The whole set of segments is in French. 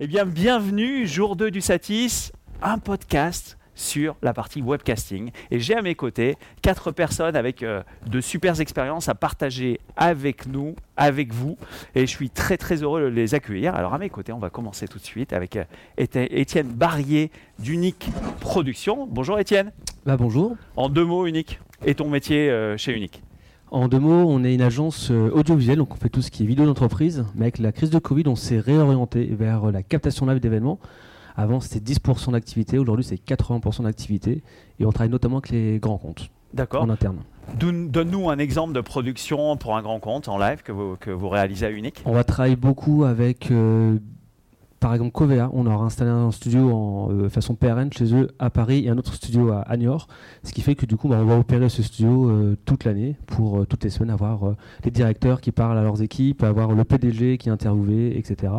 Eh bien, bienvenue, jour 2 du Satis, un podcast sur la partie webcasting. Et j'ai à mes côtés quatre personnes avec euh, de super expériences à partager avec nous, avec vous. Et je suis très très heureux de les accueillir. Alors à mes côtés, on va commencer tout de suite avec euh, Étienne Barrier d'Unique Production. Bonjour Étienne. Bah, bonjour. En deux mots, Unique. Et ton métier euh, chez Unique en deux mots, on est une agence audiovisuelle, donc on fait tout ce qui est vidéo d'entreprise. Mais avec la crise de Covid, on s'est réorienté vers la captation live d'événements. Avant, c'était 10% d'activité. Aujourd'hui, c'est 80% d'activité. Et on travaille notamment avec les grands comptes. En interne. Donne-nous un exemple de production pour un grand compte en live que vous, que vous réalisez à Unique. On va travailler beaucoup avec euh, par exemple Covea, on aura installé un studio en euh, façon PRN chez eux à Paris et un autre studio à, à Niort, ce qui fait que du coup bah, on va opérer ce studio euh, toute l'année pour euh, toutes les semaines avoir les directeurs qui parlent à leurs équipes, avoir le PDG qui est interviewé, etc.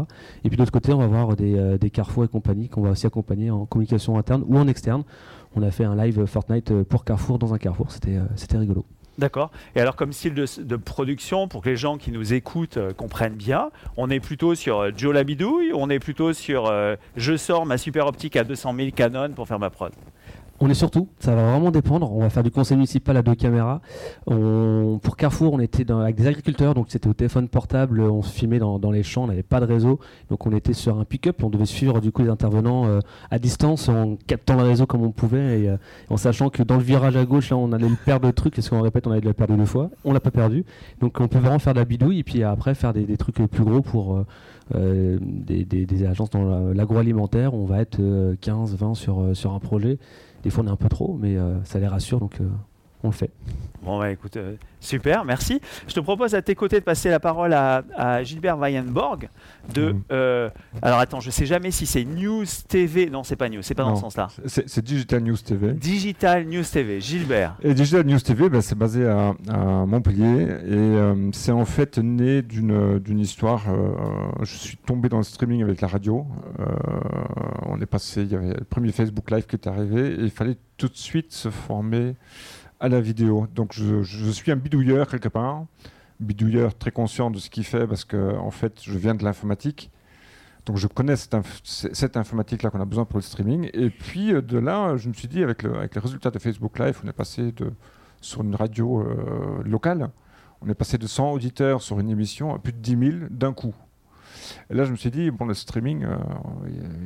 Et puis de l'autre côté on va avoir des, des Carrefour et compagnie qu'on va aussi accompagner en communication interne ou en externe. On a fait un live Fortnite pour Carrefour dans un Carrefour, c'était rigolo. D'accord. Et alors, comme style de, production, pour que les gens qui nous écoutent euh, comprennent bien, on est plutôt sur euh, Joe Labidouille, on est plutôt sur euh, je sors ma super optique à 200 000 Canon pour faire ma prod. On est surtout, ça va vraiment dépendre. On va faire du conseil municipal à deux caméras. pour Carrefour, on était avec des agriculteurs, donc c'était au téléphone portable, on se filmait dans, les champs, on n'avait pas de réseau. Donc on était sur un pick-up, on devait suivre du coup les intervenants euh, à distance en captant le réseau comme on pouvait et euh, en sachant que dans le virage à gauche, là, on allait perdre le truc, parce qu'on répète, on allait le perdre deux fois. On l'a pas perdu. Donc on peut vraiment faire de la bidouille et puis après faire des, trucs plus gros pour euh, des, agences dans l'agroalimentaire. On va être 15, 20 sur, sur un projet. Des fois, on est un peu trop, mais euh, ça les rassure, donc euh, on le fait. Bon, bah, écoute, euh, super, merci. Je te propose à tes côtés de passer la parole à, Gilbert Weyenborg. De, mhm. euh, alors attends, je sais jamais si c'est News TV. Non, c'est pas News, c'est pas dans ce sens-là. C'est Digital News TV. Digital News TV, Gilbert. Et Digital News TV, ben, c'est basé à, Montpellier et euh, c'est en fait né d'une histoire. je suis tombé dans le streaming avec la radio. on est passé, il y avait le premier Facebook Live qui est arrivé et il fallait tout de suite se former à la vidéo. Donc je, suis un bidouilleur quelque part, bidouilleur très conscient de ce qu'il fait parce que en fait je viens de l'informatique. Donc je connais cette, informatique-là qu'on a besoin pour le streaming. Et puis euh, de là, je me suis dit, avec, le, avec les résultats de Facebook Live, on est passé de, sur une radio euh, locale, on est passé de 100 auditeurs sur une émission à plus de 10 000 d'un coup. Et là, je me suis dit, bon, le streaming, euh,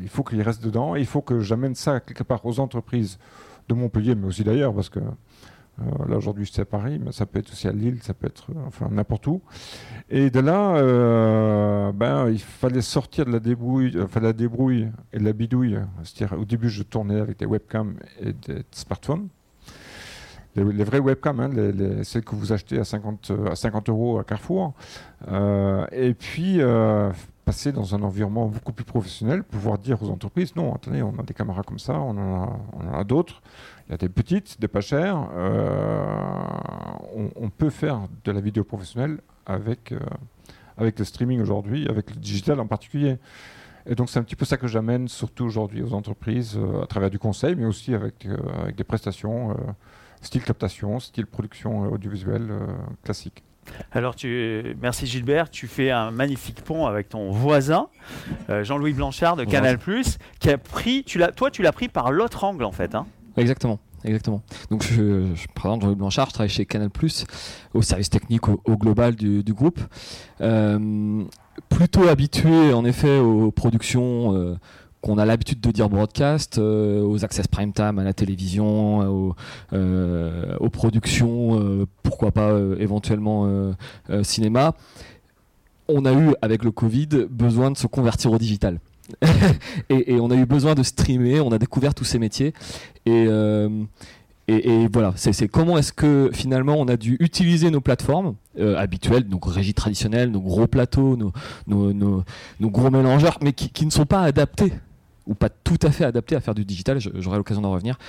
il faut qu'il reste dedans, il faut que j'amène ça quelque part aux entreprises de Montpellier, mais aussi d'ailleurs, parce que là aujourd'hui c'est à Paris, mais ça peut être aussi à Lille, ça peut être euh, enfin n'importe où. Et de là, euh, ben il fallait sortir de la débrouille, enfin la débrouille et de la bidouille. Au début je tournais avec des webcams et des smartphones. Les, les vraies webcams, hein, les, celles que vous achetez à 50, à 50 euros à Carrefour. et puis passer dans un environnement beaucoup plus professionnel, pouvoir dire aux entreprises non, attendez, on a des caméras comme ça, on en a d'autres. Il y a des petites, des pas chères. Euh, on, peut faire de la vidéo professionnelle avec, euh, avec le streaming aujourd'hui, avec le digital en particulier. Et donc c'est un petit peu ça que j'amène surtout aujourd'hui aux entreprises euh, à travers du conseil, mais aussi avec, avec des prestations style captation, style production audiovisuelle classique. Alors, tu, merci Gilbert, tu fais un magnifique pont avec ton voisin, Jean-Louis Blanchard de Canal+, qui a pris, tu toi tu l'as pris par l'autre angle en fait. Hein Exactement. Exactement. Donc, je, je présente Jean-Luc Blanchard, je travaille chez Canal, au service technique au, global du, groupe. Euh, plutôt habitué, en effet, aux productions euh, qu'on a l'habitude de dire broadcast, euh, aux access prime time à la télévision, aux, productions, pourquoi pas éventuellement cinéma. On a eu, avec le Covid, besoin de se convertir au digital. et, on a eu besoin de streamer, on a découvert tous ces métiers. Et, euh, voilà, c'est comment est-ce que finalement on a dû utiliser nos plateformes euh, habituelles, donc régie traditionnelle, nos gros plateaux, nos, nos, nos, gros mélangeurs, mais qui, ne sont pas adaptés ou pas tout à fait adaptés à faire du digital, j'aurai l'occasion d'en revenir.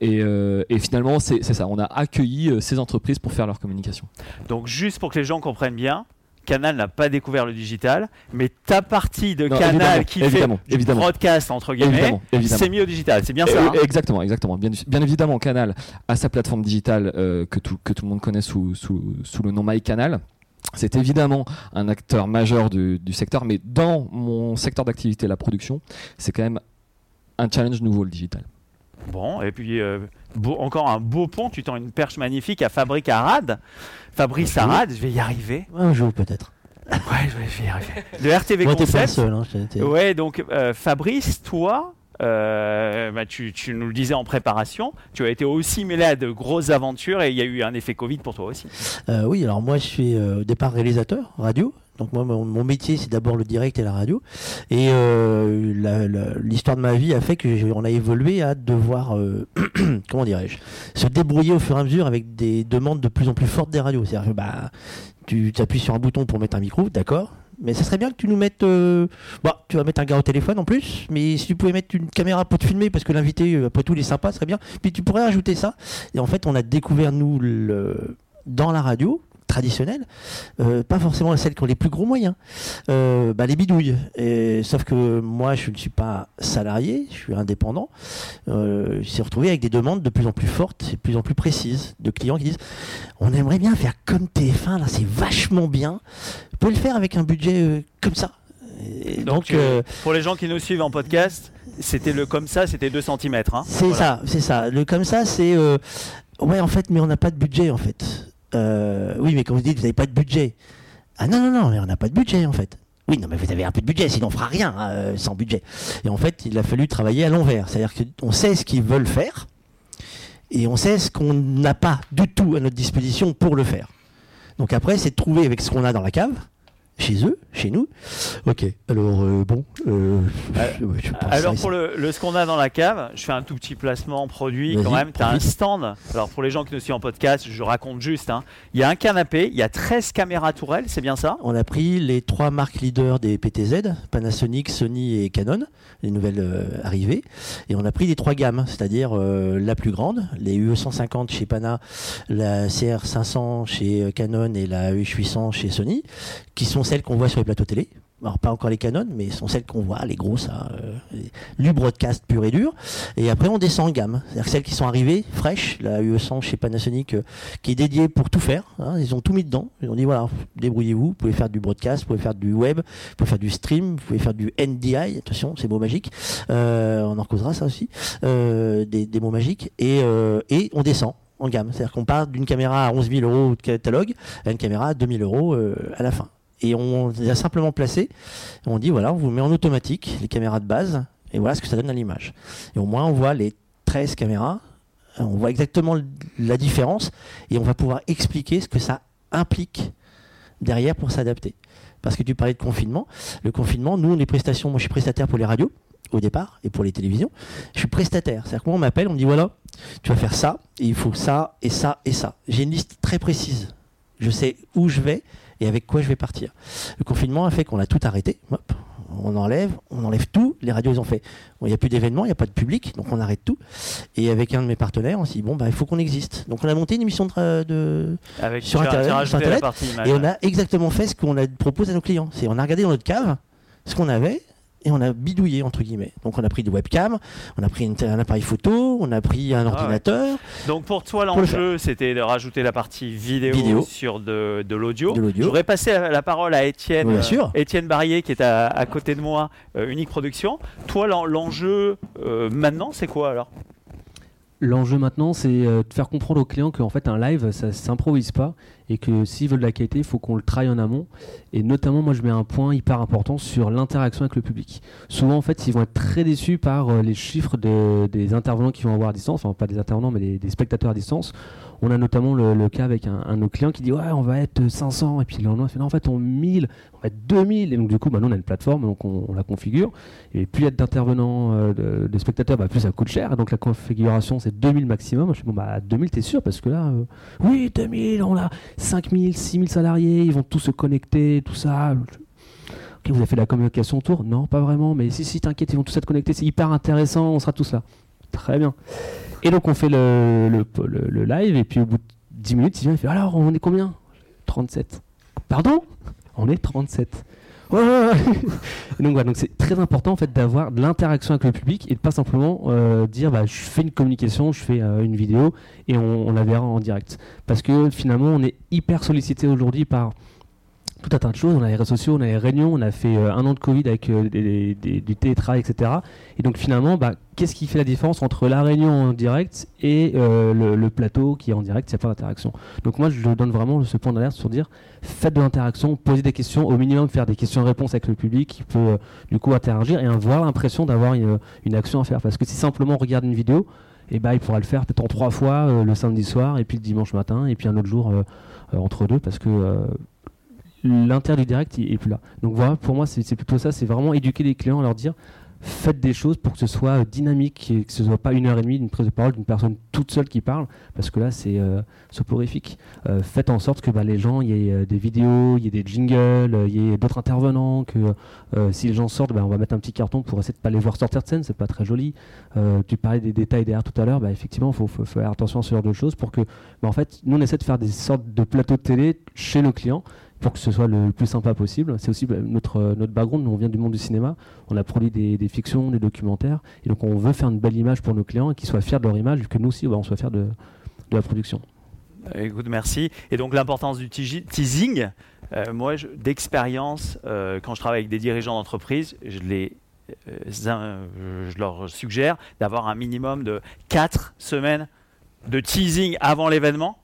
Et, euh, et finalement, c'est ça, on a accueilli ces entreprises pour faire leur communication. Donc juste pour que les gens comprennent bien, Canal n'a pas découvert le digital, mais ta partie de Canal qui fait broadcast entre guillemets, c'est mis au digital. C'est bien ça. Hein exactement, exactement. Bien, bien, évidemment, Canal a sa plateforme digitale euh, que, tout, que tout le monde connaît sous, sous, sous le nom MyCanal. c'est évidemment un acteur majeur du, du secteur, mais dans mon secteur d'activité, la production, c'est quand même un challenge nouveau le digital. Bon, et puis euh, beau- encore un beau pont, tu tends une perche magnifique à Fabrice Arad. Fabrice. Arad, je vais y arriver. Un jour peut-être. Ouais, je vais, y arriver. De RTV Moi, t'es pas Concept. seul. Hein, Ouais, donc euh, Fabrice, toi, bah, tu, nous le disais en préparation, tu as été aussi mêlé à de grosses aventures et il y a eu un effet Covid pour toi aussi. Euh, oui, alors moi je suis euh, au départ réalisateur radio. Donc moi mon, métier c'est d'abord le direct et la radio. Et euh, l'histoire de ma vie a fait que j'ai- on a évolué à devoir euh, comment dirais-je se débrouiller au fur et à mesure avec des demandes de plus en plus fortes des radios. C'est-à-dire que bah tu appuies sur un bouton pour mettre un micro, d'accord. Mais ça serait bien que tu nous mettes. euh, Bah, tu vas mettre un gars au téléphone en plus, mais si tu pouvais mettre une caméra pour te filmer, parce que l'invité, euh, après tout, il est sympa, ce serait bien. Puis tu pourrais ajouter ça. Et en fait, on a découvert, nous, dans la radio traditionnelle, euh, pas forcément celles qui ont les plus gros moyens, euh, bah, les bidouilles. Et, sauf que moi, je ne suis pas salarié, je suis indépendant. Euh, je suis retrouvé avec des demandes de plus en plus fortes et de plus en plus précises de clients qui disent on aimerait bien faire comme TF1, là, c'est vachement bien. Vous pouvez le faire avec un budget euh, comme ça. Et donc, euh, pour les gens qui nous suivent en podcast, c'était le comme ça, c'était 2 cm. Hein. c'est Voilà. ça, c'est ça. Le comme ça, c'est euh, ouais, en fait, mais on n'a pas de budget, en fait. Euh, oui, mais quand vous dites vous n'avez pas de budget, ah non, non, non, mais on n'a pas de budget, en fait. Oui, non, mais vous avez un peu de budget, sinon on fera rien hein, euh, sans budget. Et en fait, il a fallu travailler à l'envers, c'est-à-dire qu'on sait ce qu'ils veulent faire et on sait ce qu'on n'a pas du tout à notre disposition pour le faire. Donc après, c'est de trouver avec ce qu'on a dans la cave. Chez eux, chez nous. Ok. Alors euh, bon. euh, Euh, je Alors pour le, le- ce qu'on a dans la cave, je fais un tout petit placement produit quand même. Tu as un stand. Alors pour les gens qui nous suivent en podcast, je raconte juste. hein. Il y a un canapé, il y a 13 caméras tourelles, c'est bien ça? On a pris les trois marques leaders des PTZ, Panasonic, Sony et Canon, les nouvelles euh, arrivées, et on a pris les trois gammes, c'est-à-dire la plus grande, les UE 150 chez Pana, la CR 500 chez Canon et la UE 800 chez Sony, qui sont celles qu'on voit sur les plateaux télé. Alors pas encore les Canon, mais sont celles qu'on voit, les grosses, hein, euh, du broadcast pur et dur. Et après on descend en gamme, c'est-à-dire celles qui sont arrivées fraîches, la UE 100 chez Panasonic, euh, qui est dédiée pour tout faire. hein. Ils ont tout mis dedans. Ils ont dit voilà, débrouillez-vous. Vous pouvez faire du broadcast, vous pouvez faire du web, vous pouvez faire du stream, vous pouvez faire du NDI. Attention, c'est mots magiques. Euh, on en causera ça aussi. Des, mots magiques. Et, et on descend en gamme. C'est-à-dire qu'on part d'une caméra à 11 000 euros de catalogue à une caméra à 2 000 euros à la fin. Et on les a simplement placé. On dit voilà, on vous met en automatique les caméras de base. Et voilà ce que ça donne à l'image. Et au moins, on voit les 13 caméras. On voit exactement la différence et on va pouvoir expliquer ce que ça implique derrière pour s'adapter. Parce que tu parlais de confinement. Le confinement, nous, on est prestations. Moi, je suis prestataire pour les radios au départ et pour les télévisions. Je suis prestataire. C'est-à-dire que moi, on m'appelle, on me dit voilà, tu vas faire ça, et il faut ça, et ça, et ça. J'ai une liste très précise. Je sais où je vais et avec quoi je vais partir? Le confinement a fait qu'on a tout arrêté. Hop, on enlève, on enlève tout. Les radios, ils ont fait. Il n'y a plus d'événements, il n'y a pas de public, donc on arrête tout. Et avec un de mes partenaires, on s'est dit bon, bah, il faut qu'on existe. Donc on a monté une émission de, Avec Sur Internet, sur Internet, partie et on a exactement fait ce qu'on a proposé à nos clients. C'est on a regardé dans notre cave ce qu'on avait et on a bidouillé entre guillemets. Donc on a pris des webcams, on a pris une- un appareil photo, on a pris un Ah ouais. ordinateur, Donc pour toi, le l'enjeu, c'était de rajouter la partie vidéo, Vidéo. sur de, de l'audio. J'aurais passé la, la parole à Étienne, Oui, bien sûr. euh, Étienne Barrier qui est à, à côté de moi, euh, Unique Production. Toi, l'en- l'enjeu euh, maintenant, c'est quoi alors? L'enjeu maintenant, c'est euh, de faire comprendre aux clients qu'en fait un live, ça s'improvise pas et que s'ils veulent de la qualité, il faut qu'on le travaille en amont. Et notamment, moi, je mets un point hyper important sur l'interaction avec le public. Souvent, en fait, ils vont être très déçus par euh, les chiffres de- des intervenants qui vont avoir à distance, enfin pas des intervenants, mais des spectateurs à distance. On a notamment le, cas avec un, de nos clients qui dit ouais, on va être 500 et puis le lendemain, il fait non, en fait, on 1000, on va être 2000. Et donc du coup, bah, nous, on a une plateforme, donc on, la configure. Et plus il y a d'intervenants, euh, de, de spectateurs, bah, plus ça coûte cher. Et donc la configuration, c'est 2000 maximum. Je dis, bon, bah, 2000, t'es sûr? Parce que là, euh, oui, 2000, on a 5000, 6000 salariés, ils vont tous se connecter, tout ça. Ok, vous avez fait la communication autour? Non, pas vraiment. Mais si, si, t'inquiète, ils vont tous être connectés. C'est hyper intéressant, on sera tous là. Très bien. Et donc on fait le, le, live, et puis au bout de 10 minutes, il vient, il fait Alors, on est combien? 37. Pardon? On est 37. Ouais, ouais, ouais. Et donc voilà, donc c'est très important en fait d'avoir de l'interaction avec le public et de pas simplement euh, dire bah, je fais une communication, je fais euh, une vidéo et on la verra en direct. Parce que finalement on est hyper sollicité aujourd'hui par tout un tas de choses. On a les réseaux sociaux, on a les réunions, on a fait euh, un an de Covid avec euh, des, du télétravail, etc. Et donc finalement, bah, qu'est-ce qui fait la différence entre la réunion en direct et euh, le, plateau qui est en direct, a pas d'interaction. Donc moi, je donne vraiment ce point d'alerte sur dire, faites de l'interaction, posez des questions, au minimum faire des questions-réponses avec le public qui peut du coup interagir et avoir l'impression d'avoir une, une, action à faire. Parce que si simplement on regarde une vidéo, et eh bah, il pourra le faire peut-être en trois fois le samedi soir et puis le dimanche matin et puis un autre jour entre deux parce que l'intérêt du direct est plus là. Donc voilà, pour moi, c'est plutôt ça, c'est vraiment éduquer les clients, leur dire faites des choses pour que ce soit dynamique et que ce soit pas une heure et demie d'une prise de parole d'une personne toute seule qui parle, parce que là, c'est euh, soporifique. Euh, faites en sorte que bah, les gens, il y ait euh, des vidéos, il y ait des jingles, il y ait d'autres intervenants, que euh, si les gens sortent, bah, on va mettre un petit carton pour essayer de pas les voir sortir de scène, c'est pas très joli. tu parlais des détails derrière tout à l'heure, bah, effectivement, il faut, faut, faire attention à ce genre de choses pour que, bah, en fait, nous, on essaie de faire des sortes de plateaux de télé chez nos clients pour que ce soit le plus sympa possible. C'est aussi bah, notre, notre background, nous on vient du monde du cinéma, on a produit des, des, fictions, des documentaires, et donc on veut faire une belle image pour nos clients et qu'ils soient fiers de leur image, que nous aussi bah, on soit fiers de, de la production. Euh, écoute, merci. Et donc l'importance du teasing, euh, moi d'expérience, euh, quand je travaille avec des dirigeants d'entreprise, je, les, je leur suggère d'avoir un minimum de 4 semaines de teasing avant l'événement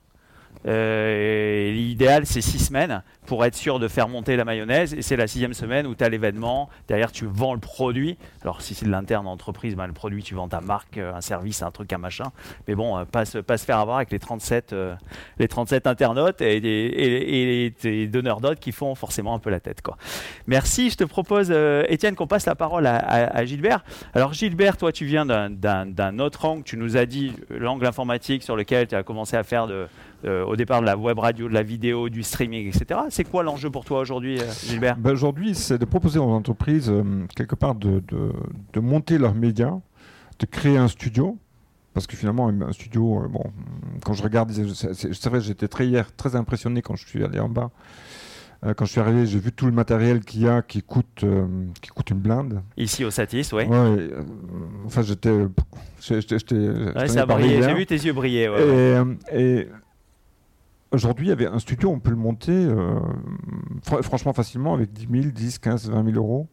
euh, L'idéal, c'est six semaines pour être sûr de faire monter la mayonnaise. Et c'est la sixième semaine où tu as l'événement. Derrière, tu vends le produit. Alors, si c'est de l'interne entreprise, ben, le produit, tu vends ta marque, euh, un service, un truc, un machin. Mais bon, euh, pas, se, faire avoir avec les 37, euh, les 37 internautes et, et, donneurs d'ordre qui font forcément un peu la tête. Quoi. Merci. Je te propose, Étienne, qu'on passe la parole à, Gilbert. Alors, Gilbert, toi, tu viens d'un autre angle. Tu nous as dit l'angle informatique sur lequel tu as commencé à faire au départ de la web radio, de la vidéo, du streaming, etc. C'est quoi l'enjeu pour toi aujourd'hui, euh, Gilbert? Ben Aujourd'hui, c'est de proposer aux entreprises, euh, quelque part, de, de, monter leurs médias, de créer un studio. Parce que finalement, un studio, bon, quand je regarde, c'est vrai, j'étais très hier très impressionné quand je suis allé en bas. quand je suis arrivé, j'ai vu tout le matériel qu'il y a qui coûte, qui coûte une blinde. Ici au Satis, oui. Ouais, enfin, j'étais. Ouais, ça a brillé, j'ai vu tes yeux briller. et, et Aujourd'hui, avec un studio, on peut le monter euh, franchement facilement avec 10 000, 10, 15, 20 000 euros.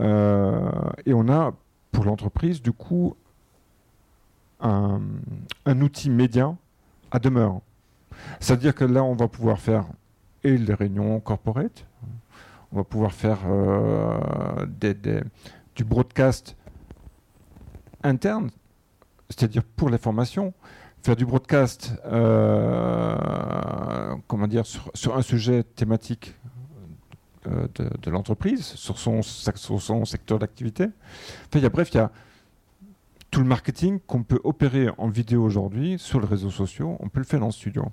Euh, et on a, pour l'entreprise, du coup, un, outil média à demeure. C'est-à-dire que là, on va pouvoir faire et les réunions corporate, on va pouvoir faire euh, du broadcast interne, c'est-à-dire pour les formations, faire du broadcast, euh, comment dire, sur, un sujet thématique euh, de, l'entreprise, sur son, secteur d'activité. Enfin, bref, il y a tout le marketing qu'on peut opérer en vidéo aujourd'hui sur les réseaux sociaux, on peut le faire dans le studio.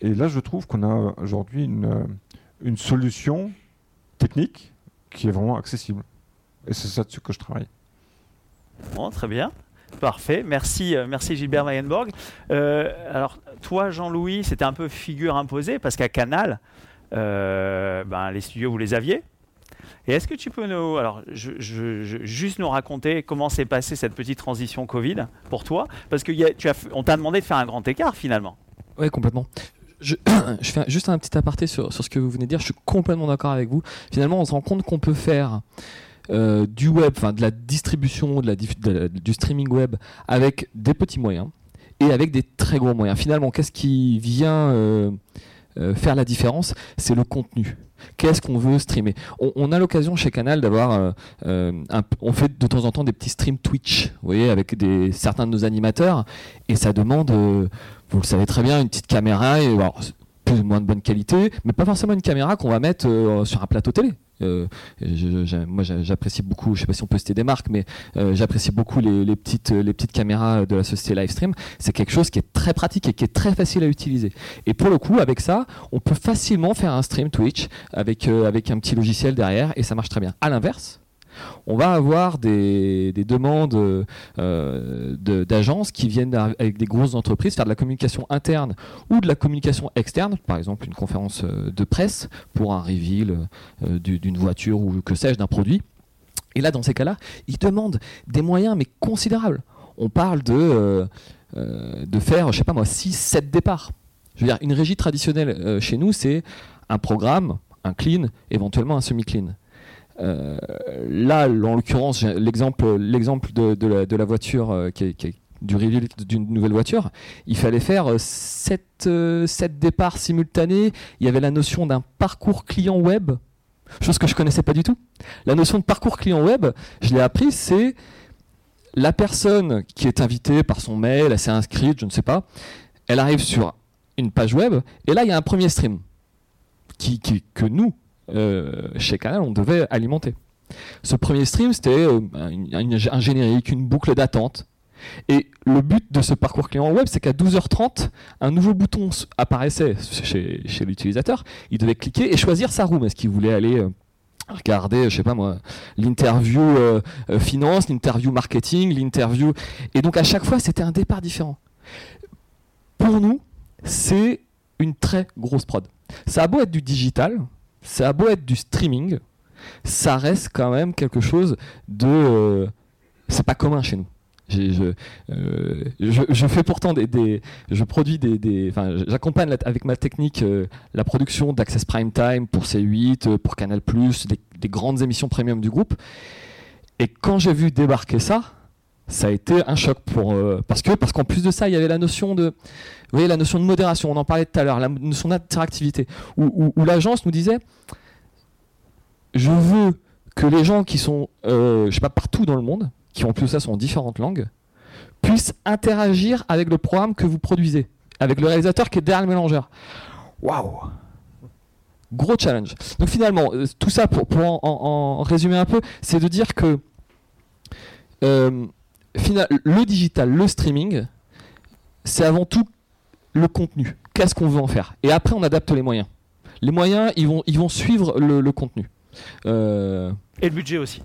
Et là, je trouve qu'on a aujourd'hui une, une solution technique qui est vraiment accessible. Et c'est ça dessus que je travaille. Bon, très bien. Parfait, merci, euh, merci Gilbert Mayenborg. Euh, alors toi Jean-Louis, c'était un peu figure imposée parce qu'à Canal, euh, ben, les studios vous les aviez. Et est-ce que tu peux nous, alors juste nous raconter comment s'est passée cette petite transition Covid pour toi? Parce qu'on t'a demandé de faire un grand écart finalement. Oui, complètement. Je, fais juste un petit aparté sur, ce que vous venez de dire. Je suis complètement d'accord avec vous. Finalement, on se rend compte qu'on peut faire euh, du web, enfin de la distribution, de la, du streaming web avec des petits moyens et avec des très gros moyens. Finalement, qu'est-ce qui vient euh, euh, faire la différence? C'est le contenu. Qu'est-ce qu'on veut streamer? On, a l'occasion chez Canal d'avoir, on fait de temps en temps des petits streams Twitch, vous voyez, avec certains de nos animateurs, et ça demande, vous le savez très bien, une petite caméra et plus ou moins de bonne qualité, mais pas forcément une caméra qu'on va mettre sur un plateau télé. Euh, moi, j'apprécie beaucoup, je sais pas si on peut citer des marques, mais euh, j'apprécie beaucoup les, petites, les petites caméras de la société Livestream. C'est quelque chose qui est très pratique et qui est très facile à utiliser. Et pour le coup, avec ça, on peut facilement faire un stream Twitch avec, euh, avec un petit logiciel derrière et ça marche très bien. À l'inverse, on va avoir des, demandes euh, d'agences qui viennent avec des grosses entreprises faire de la communication interne ou de la communication externe, par exemple une conférence euh, de presse pour un reveal euh, d'une voiture ou que sais-je d'un produit. Et là, dans ces cas-là, ils demandent des moyens mais considérables. On parle de, faire, je sais pas moi, 6, 7 départs. Une régie traditionnelle chez nous, c'est un programme, un clean, éventuellement un semi-clean. Euh, là, en l'occurrence, l'exemple, de, la, voiture euh, du reveal d'une nouvelle voiture, il fallait faire 7, départs simultanés. Il y avait la notion d'un parcours client web, chose que je connaissais pas du tout. La notion de parcours client web, je l'ai appris, c'est la personne qui est invitée par son mail, elle s'est inscrite, je ne sais pas, elle arrive sur une page web, et là il y a un premier stream qui, que nous, euh, chez Canal, on devait alimenter. Ce premier stream, c'était euh, un, un- générique, une boucle d'attente. Et le but de ce parcours client web, c'est qu'à 12h30, un nouveau bouton apparaissait chez, l'utilisateur. Il devait cliquer et choisir sa room. Est-ce qu'il voulait aller euh, regarder, je sais pas moi, l'interview euh, euh, finance, l'interview marketing, l'interview? Et donc à chaque fois, c'était un départ différent. Pour nous, c'est une très grosse prod. Ça a beau être du digital, ça a beau être du streaming, ça reste quand même quelque chose de. euh, c'est pas commun chez nous. Euh, je, fais pourtant des, je produis des, j'accompagne avec ma technique euh, la production d'Access Prime Time pour C8, euh, pour Canal+, des, des grandes émissions premium du groupe. Et quand j'ai vu débarquer ça, ça a été un choc pour euh, parce que parce qu'en plus de ça, il y avait la notion de, vous voyez, la notion de modération. On en parlait tout à l'heure, la notion d'interactivité, où, l'agence nous disait, je veux que les gens qui sont, euh, je sais pas, partout dans le monde, qui en plus de ça sont en différentes langues, puissent interagir avec le programme que vous produisez, avec le réalisateur qui est derrière le mélangeur. Waouh Gros challenge. Donc finalement, euh, tout ça pour, pour en résumer un peu, c'est de dire que euh, final- le digital, le streaming, c'est avant tout le contenu. Qu'est-ce qu'on veut en faire? Et après, on adapte les moyens. Les moyens, ils vont, ils vont suivre le, le contenu. Euh, Et le budget aussi.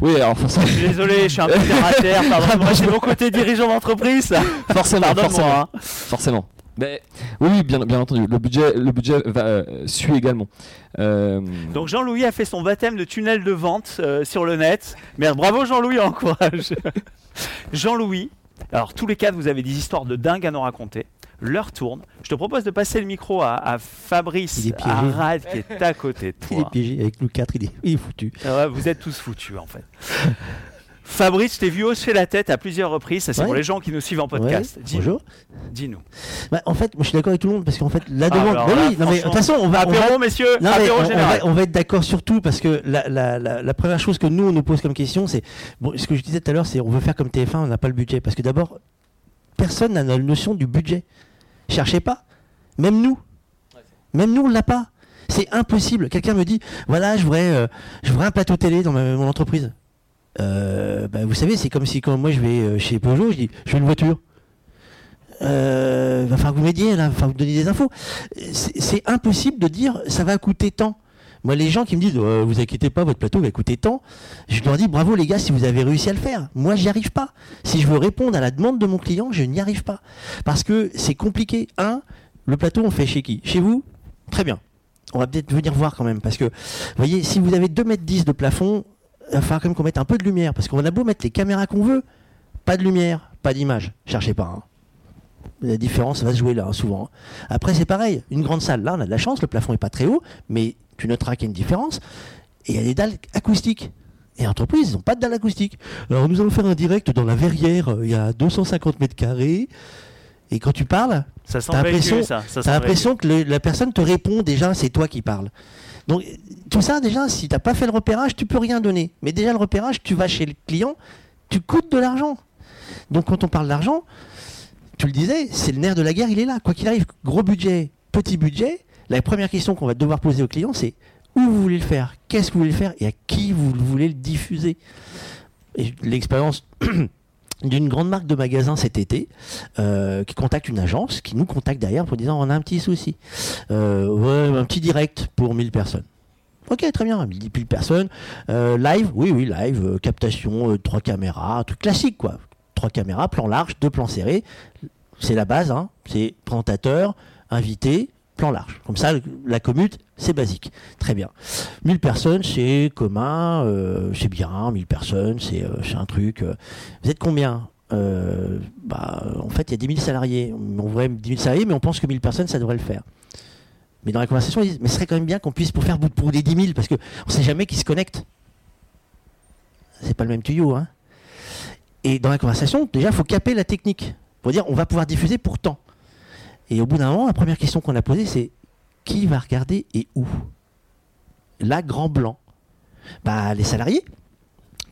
oui, alors forcément, Je suis désolé, je suis un peu terre à terre. Pardon, moi j'ai mon côté dirigeant d'entreprise. forcément, forcément, hein. forcément. Mais, oui, bien, bien entendu. Le budget, le budget va, euh, suit également. Euh, Donc Jean-Louis a fait son baptême de tunnel de vente euh, sur le net. Merde, bravo Jean-Louis, encourage. Jean-Louis, alors tous les quatre, vous avez des histoires de dingue à nous raconter. L'heure tourne. Je te propose de passer le micro à, à Fabrice. Arad qui est à côté de Il est toi. piégé avec nous quatre, il est, il est foutu. Ouais, vous êtes tous foutus en fait. Fabrice, je t'ai vu hausser la tête à plusieurs reprises. Ça, c'est Ouais. pour les gens qui nous suivent en podcast. Ouais, Dis-nous. bonjour. Dis-nous. Bah, en fait, moi je suis d'accord avec tout le monde parce qu'en fait, la Ah, demande. Bah là, oui, non, mais de toute façon, on va. on va- Apéro, messieurs. Non, apéro on, va, on va être d'accord sur tout parce que la, la- la- la première chose que nous on nous pose comme question, c'est bon, ce que je disais tout à l'heure, c'est on veut faire comme TF1, on n'a pas le budget parce que d'abord personne n'a la notion du budget. Cherchez pas, même nous, même nous on l'a pas. C'est impossible. Quelqu'un me dit voilà, je voudrais, euh, je voudrais un plateau télé dans ma- mon entreprise. Euh, bah, vous savez, c'est comme si quand moi je vais euh, chez Peugeot, je dis je veux une voiture. Euh, va falloir que vous m'aidiez là, va falloir vous donner des infos. C'est impossible de dire ça va coûter tant. Moi, les gens qui me disent euh, vous inquiétez pas, votre plateau va coûter tant, je leur dis bravo les gars si vous avez réussi à le faire. Moi, j'y arrive pas. Si je veux répondre à la demande de mon client, je n'y arrive pas parce que c'est compliqué. Un, le plateau on fait chez qui? Chez vous? Très bien. On va peut-être venir voir quand même parce que vous voyez, si vous avez 2 mètres 10 de plafond, il va falloir quand même qu'on mette un peu de lumière parce qu'on a beau mettre les caméras qu'on veut, pas de lumière, pas d'image. Cherchez pas. hein. La différence va se jouer là, hein, souvent. Après, c'est pareil. Une grande salle, là, on a de la chance, le plafond est pas très haut, mais tu noteras qu'il y a une différence. Et il y a des dalles acoustiques. Et entreprises, ils n'ont pas de dalles acoustiques. Alors, nous allons faire un direct dans la verrière, euh, il y a 250 mètres carrés. Et quand tu parles, Ça T'as l'impression- ça. ça sent T'as le l'impression que le- la personne te répond déjà, c'est toi qui parles. Donc tout ça déjà, si t'as pas fait le repérage, tu peux rien donner. Mais déjà le repérage, tu vas chez le client, tu coûtes de l'argent. Donc quand on parle d'argent, tu le disais, c'est le nerf de la guerre, il est là. Quoi qu'il arrive, gros budget, petit budget, la première question qu'on va devoir poser au client, c'est où vous voulez le faire, qu'est-ce que vous voulez le faire? Et à qui vous voulez le diffuser? L'expérience d'une grande marque de magasins cet été euh, qui contacte une agence, qui nous contacte derrière pour disant on a un petit souci. Euh, un petit direct pour 1000 personnes. Ok, très bien, 1000 personnes. Euh, live, oui, oui, live, captation, trois caméras, truc classique quoi. Trois caméras, plan large, deux plans serrés. C'est la base, hein. c'est présentateur, invité, plan large. Comme ça, la commute, c'est basique. Très bien. 1000 personnes, c'est commun, euh, c'est bien, 1000 personnes, c'est euh, c'est un truc. euh. Vous êtes combien bah, En fait, il y a 10 000 salariés. On voudrait 10 000 salariés, mais on pense que 1000 personnes, ça devrait le faire. Mais dans la conversation, ils disent Mais ce serait quand même bien qu'on puisse pour faire pour les 10 000, parce qu'on ne sait jamais qui se connecte. C'est pas le même tuyau. Hein. Et dans la conversation, déjà, il faut caper la technique. Pour dire On va pouvoir diffuser pour tant. Et au bout d'un moment, la première question qu'on a posée, c'est Qui va regarder et où? Là, grand blanc. Bah, les salariés.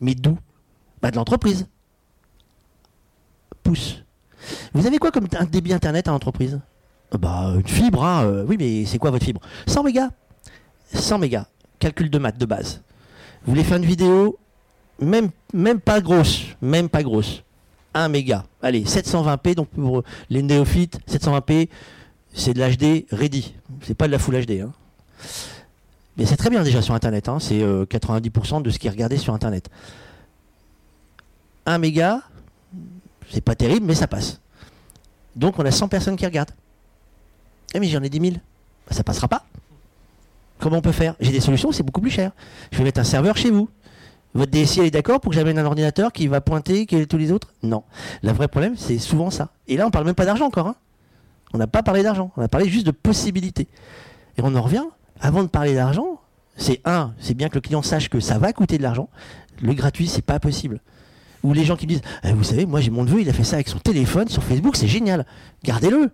Mais d'où? Bah, de l'entreprise. Pouce. Vous avez quoi comme un débit internet à l'entreprise? Bah, une fibre, hein. euh, oui, mais c'est quoi votre fibre? 100 mégas. 100 mégas. Calcul de maths de base. Vous voulez faire une vidéo, même, même pas grosse, même pas grosse. 1 méga. Allez, 720p, donc pour les néophytes, 720p, c'est de l'HD ready. C'est pas de la full HD. Hein. Mais c'est très bien déjà sur Internet. Hein. C'est 90% de ce qui est regardé sur Internet. 1 méga, c'est pas terrible, mais ça passe. Donc on a 100 personnes qui regardent. Eh mais j'en ai 10 000. Bah, ça passera pas. Comment on peut faire? J'ai des solutions, c'est beaucoup plus cher. Je vais mettre un serveur chez vous. Votre DSI est d'accord pour que j'amène un ordinateur qui va pointer que tous les autres? Non. Le vrai problème, c'est souvent ça. Et là, on parle même pas d'argent encore. Hein. On n'a pas parlé d'argent. On a parlé juste de possibilités. Et on en revient. Avant de parler d'argent, c'est un, c'est bien que le client sache que ça va coûter de l'argent. Le gratuit, c'est pas possible. Ou les gens qui disent, eh, vous savez, moi j'ai mon neveu, il a fait ça avec son téléphone sur Facebook, c'est génial. Gardez-le.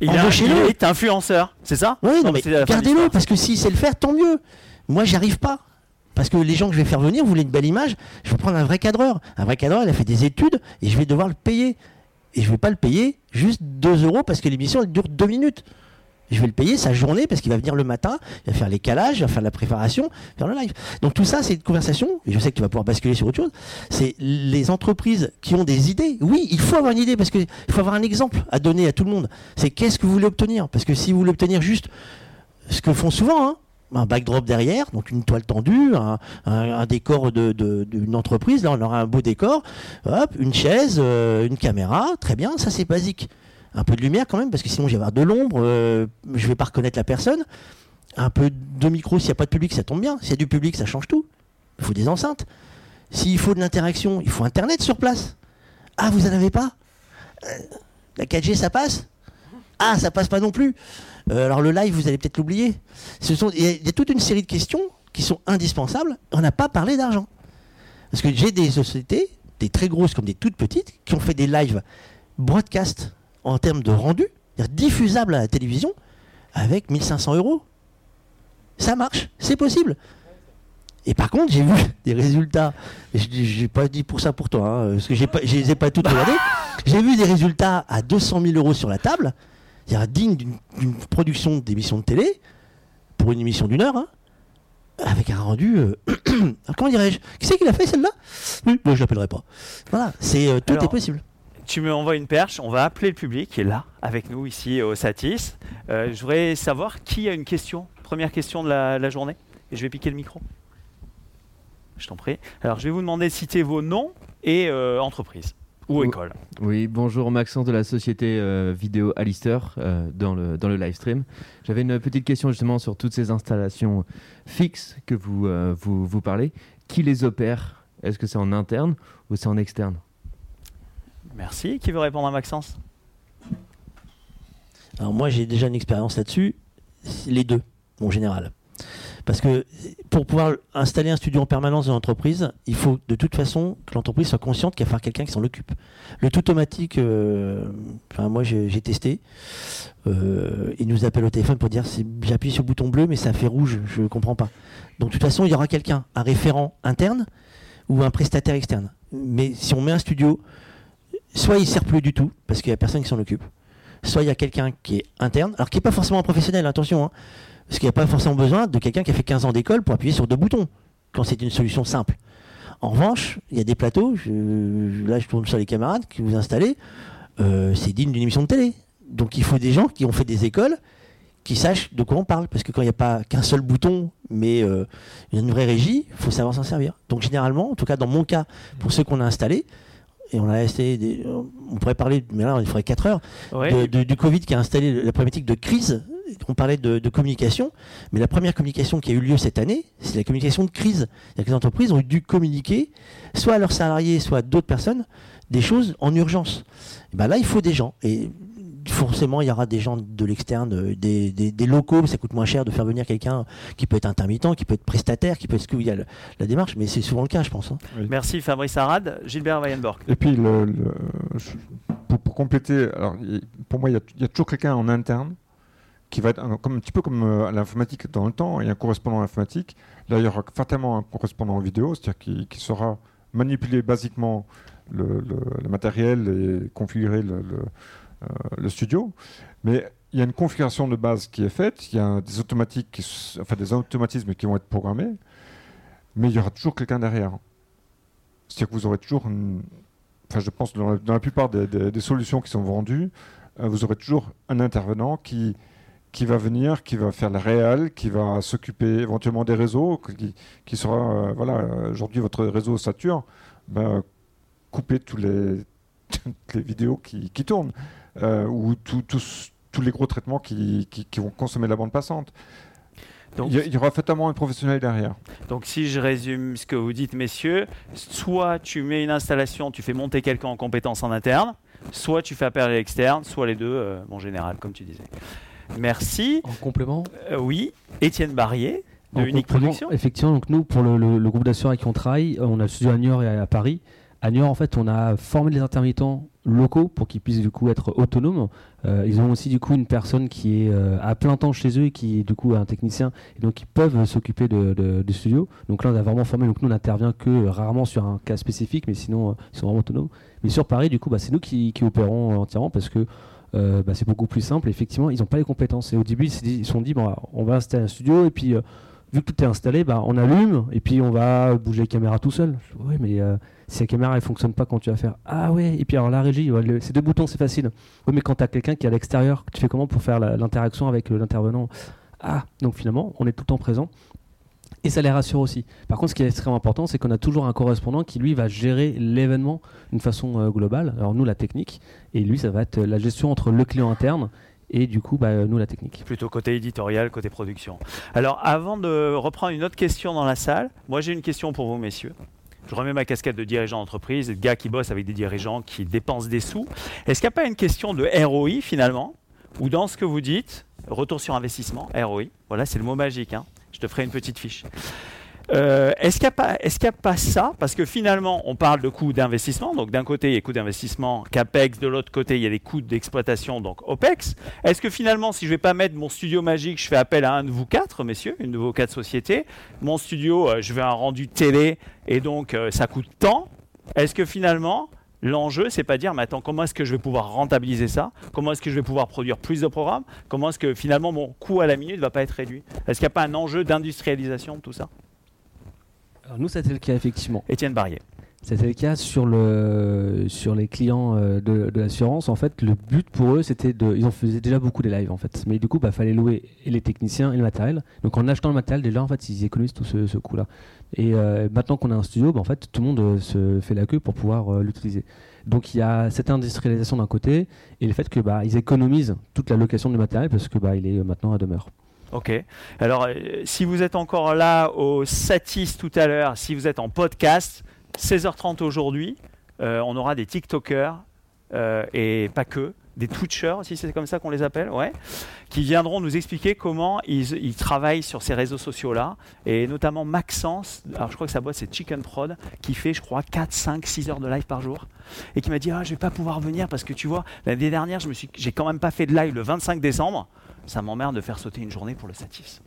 Il, est influenceur, c'est ça? Oui, non, mais gardez-le, parce que s'il sait le faire, tant mieux. Moi, j'y arrive pas. Parce que les gens que je vais faire venir, vous voulez une belle image, je vais prendre un vrai cadreur. Un vrai cadreur, il a fait des études et je vais devoir le payer. Et je ne vais pas le payer juste 2 euros parce que l'émission dure 2 minutes. Je vais le payer sa journée parce qu'il va venir le matin, il va faire les calages, il va faire la préparation, faire le live. Donc tout ça, c'est une conversation, et je sais que tu vas pouvoir basculer sur autre chose, c'est les entreprises qui ont des idées. Oui, il faut avoir une idée parce qu'il faut avoir un exemple à donner à tout le monde. C'est qu'est-ce que vous voulez obtenir? Parce que si vous voulez obtenir juste ce que font souvent, hein, un backdrop derrière, donc une toile tendue, un, décor d'une de, entreprise, là on aura un beau décor, hop, une chaise, euh, une caméra, très bien, ça c'est basique un peu de lumière quand même, parce que sinon je vais avoir de l'ombre, euh, je vais pas reconnaître la personne. Un peu de micro, s'il n'y a pas de public, ça tombe bien. S'il y a du public, ça change tout. Il faut des enceintes. S'il faut de l'interaction, il faut Internet sur place. Ah, vous en avez pas? Euh, La 4G, ça passe? Ah, ça passe pas non plus. Euh, alors le live, vous allez peut-être l'oublier. Il y, a toute une série de questions qui sont indispensables. On n'a pas parlé d'argent. Parce que j'ai des sociétés, des très grosses comme des toutes petites, qui ont fait des lives broadcast en termes de rendu, diffusable à la télévision, avec 1500 euros. Ça marche, c'est possible. Et par contre, j'ai vu des résultats. Je n'ai pas dit pour ça pour toi, hein, parce que je ne les ai pas toutes regardées. J'ai vu des résultats à 200 000 euros sur la table, digne d'une production d'émission de télé, pour une émission d'une heure, hein, avec un rendu. Euh, comment dirais-je? Qui c'est qui l'a fait celle-là? Oui, moi je l'appellerai pas. Voilà, c'est euh, tout est possible tu me envoies une perche, on va appeler le public qui est là avec nous ici au Satis. Euh, je voudrais savoir qui a une question, première question de la, journée. Et je vais piquer le micro. Je t'en prie. Alors je vais vous demander de citer vos noms et entreprises ou école. Oui, bonjour Maxence de la société euh, vidéo Alistair dans, le, dans le live stream. J'avais une petite question justement sur toutes ces installations fixes que vous, vous, vous parlez. Qui les opère? Est-ce que c'est en interne ou c'est en externe? Merci. Qui veut répondre à Maxence? Alors moi j'ai déjà une expérience là-dessus. Les deux, en général. Parce que pour pouvoir installer un studio en permanence dans l'entreprise, il faut de toute façon que l'entreprise soit consciente qu'il va falloir quelqu'un qui s'en occupe. Le tout automatique, euh, moi j'ai testé, euh, il nous appelle au téléphone pour dire j'appuie sur le bouton bleu mais ça fait rouge, je ne comprends pas. Donc de toute façon il y aura quelqu'un, un référent interne ou un prestataire externe. Mais si on met un studio, soit il sert plus du tout, parce qu'il n'y a personne qui s'en occupe, soit il y a quelqu'un qui est interne, alors qui n'est pas forcément un professionnel, attention, hein, parce qu'il n'y a pas forcément besoin de quelqu'un qui a fait 15 ans d'école pour appuyer sur deux boutons, quand c'est une solution simple. En revanche, il y a des plateaux, là je tourne sur les camarades que vous installez, euh, c'est digne d'une émission de télé. Donc il faut des gens qui ont fait des écoles, qui sachent de quoi on parle. Parce que quand il n'y a pas qu'un seul bouton, mais euh, une vraie régie, il faut savoir s'en servir. Donc généralement, en tout cas dans mon cas, pour ceux qu'on a installés, et on a essayé, on pourrait parler, mais là il faudrait 4 heures, du Covid qui a installé la problématique de crise. On parlait de, communication, mais la première communication qui a eu lieu cette année, c'est la communication de crise. les entreprises ont dû communiquer, soit à leurs salariés, soit à d'autres personnes, des choses en urgence. Et ben là, il faut des gens. Et forcément il y aura des gens de l'externe, euh, des, des- des locaux, ça coûte moins cher de faire venir quelqu'un qui peut être intermittent, qui peut être prestataire, qui peut être ce qu'il y a le- la démarche, mais c'est souvent le cas, je pense. hein. Merci Fabrice Arad. Gilbert Weyenborg. Et puis, le, le- je- pour, pour compléter, alors, pour moi, il y a, il y a toujours quelqu'un en interne qui va être un, comme, un petit peu comme euh, l'informatique dans le temps, il y a un correspondant informatique. Là, il y aura fatalement un correspondant vidéo, c'est-à-dire qui, qui saura manipuler basiquement le, matériel et configurer euh, le studio. Mais il y a une configuration de base qui est faite, il y a des automatiques, enfin des automatismes qui vont être programmés, mais il y aura toujours quelqu'un derrière. C'est-à-dire que vous aurez toujours enfin, je pense dans la, dans la plupart des solutions qui sont vendues, euh, vous aurez toujours un intervenant qui, qui va venir, qui va faire le réel, qui va s'occuper éventuellement des réseaux, qui, qui sera, euh, voilà, aujourd'hui votre réseau sature, ben, couper tous les, toutes les vidéos qui, qui tournent, euh, ou tout- tous- tous les gros traitements qui, qui- vont consommer la bande passante. Donc, il y aura fatalement un professionnel derrière. donc si je résume ce que vous dites, messieurs, soit tu mets une installation, tu fais monter quelqu'un en compétence en interne, soit tu fais appel à l'externe, soit les deux, euh, en général, comme tu disais. Merci. En complément, Euh, oui, Étienne Barrier, de En Unique Production. Effectivement, donc nous, pour le, le- le groupe d'assureurs avec qui on travaille, euh, on a le studio à Niort et à Paris. À Niort, en fait, on a formé les intermittents locaux pour qu'ils puissent du coup être autonomes. Euh, ils ont aussi du coup une personne qui est euh, à plein temps chez eux et qui est du coup un technicien et donc ils peuvent euh, s'occuper de, studio. Donc là, on a vraiment formé. Donc nous, on n'intervient que rarement sur un cas spécifique, mais sinon, ils sont vraiment autonomes. Mais sur Paris, du coup, bah, c'est nous qui, qui opérons entièrement parce que euh, bah, c'est beaucoup plus simple. Effectivement, ils n'ont pas les compétences. Et au début, ils se sont dit, bon, on va installer un studio et puis. euh, vu que tout est installé, bah, on allume et puis on va bouger les caméras tout seul. Oui, mais euh, si la caméra ne fonctionne pas quand tu vas faire Ah ouais, et puis alors la régie, c'est deux boutons, c'est facile. Oui, mais quand tu as quelqu'un qui est à l'extérieur, tu fais comment pour faire la- l'interaction avec l'intervenant? Ah, donc finalement, on est tout le temps présent. Et ça les rassure aussi. Par contre, ce qui est extrêmement important, c'est qu'on a toujours un correspondant qui, lui, va gérer l'événement d'une façon euh, globale. Alors, nous, la technique, et lui, ça va être la gestion entre le client interne et du coup, bah, nous, la technique. Plutôt côté éditorial, côté production. Alors, avant de reprendre une autre question dans la salle, moi j'ai une question pour vous, messieurs. Je remets ma casquette de dirigeant d'entreprise, de gars qui bosse avec des dirigeants qui dépensent des sous. Est-ce qu'il n'y a pas une question de ROI finalement? Ou dans ce que vous dites, retour sur investissement, ROI, voilà, c'est le mot magique. hein. Je te ferai une petite fiche. Euh, est-ce qu'il n'y a, pas- ça? Parce que finalement, on parle de coûts d'investissement. Donc d'un côté, il y a coûts d'investissement CAPEX, de l'autre côté, il y a les coûts d'exploitation, donc OPEX. Est-ce que finalement, si je ne vais pas mettre mon studio magique, je fais appel à un de vous quatre, messieurs, une de vos quatre sociétés, mon studio, euh, je veux un rendu télé et donc euh, ça coûte tant. Est-ce que finalement, l'enjeu, c'est pas dire, mais attends, comment est-ce que je vais pouvoir rentabiliser ça? Comment est-ce que je vais pouvoir produire plus de programmes? Comment est-ce que finalement mon coût à la minute ne va pas être réduit? Est-ce qu'il n'y a pas un enjeu d'industrialisation de tout ça? Alors, nous, c'était le cas, effectivement. Étienne Barrier. C'était le cas sur, le, sur les clients euh, de, l'assurance. En fait, le but pour eux, c'était de. Ils en faisaient déjà beaucoup des lives, en fait. Mais du coup, il bah, fallait louer les techniciens et le matériel. Donc, en achetant le matériel, déjà, en fait, ils économisent tout ce, ce coût-là. Et euh, maintenant qu'on a un studio, bah, en fait, tout le monde euh, se fait la queue pour pouvoir l'utiliser. Donc, il y a cette industrialisation d'un côté et le fait que bah, économisent toute la location du matériel parce que bah, il est maintenant à demeure. Ok. Alors, si vous êtes encore là au Satis tout à l'heure, si vous êtes en podcast, 16h30 aujourd'hui, euh, on aura des TikTokers euh, et pas que, des Twitchers, si c'est comme ça qu'on les appelle, ouais, qui viendront nous expliquer comment ils, travaillent sur ces réseaux sociaux-là, et notamment Maxence, alors je crois que sa boîte c'est Chicken Prod, qui fait, je crois, 4, 5, 6 heures de live par jour, et qui m'a dit, ah, je vais pas pouvoir venir parce que tu vois, l'année dernière, je me suis, j'ai quand même pas fait de live le 25 décembre, ça m'emmerde de faire sauter une journée pour le Satis.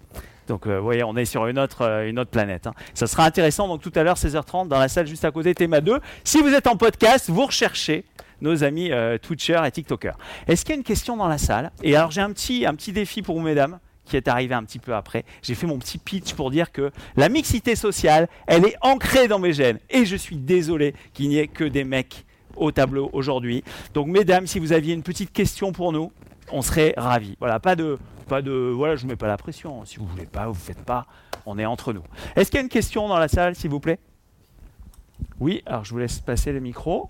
Donc, euh, vous voyez, on est sur une autre, euh, une autre planète. hein. Ça sera intéressant. Donc, tout à l'heure, 16h30, dans la salle juste à côté, Théma 2. Si vous êtes en podcast, vous recherchez nos amis euh, Twitchers et TikTokers. Est-ce qu'il y a une question dans la salle? Et alors, j'ai un petit, un petit défi pour vous, mesdames, qui est arrivé un petit peu après. J'ai fait mon petit pitch pour dire que la mixité sociale, elle est ancrée dans mes gènes. Et je suis désolé qu'il n'y ait que des mecs au tableau aujourd'hui. Donc, mesdames, si vous aviez une petite question pour nous, on serait ravis. Voilà, pas de, pas de, voilà, je mets pas la pression. Si vous voulez pas, vous faites pas. On est entre nous. Est-ce qu'il y a une question dans la salle, s'il vous plaît? Oui. Alors, je vous laisse passer le micro.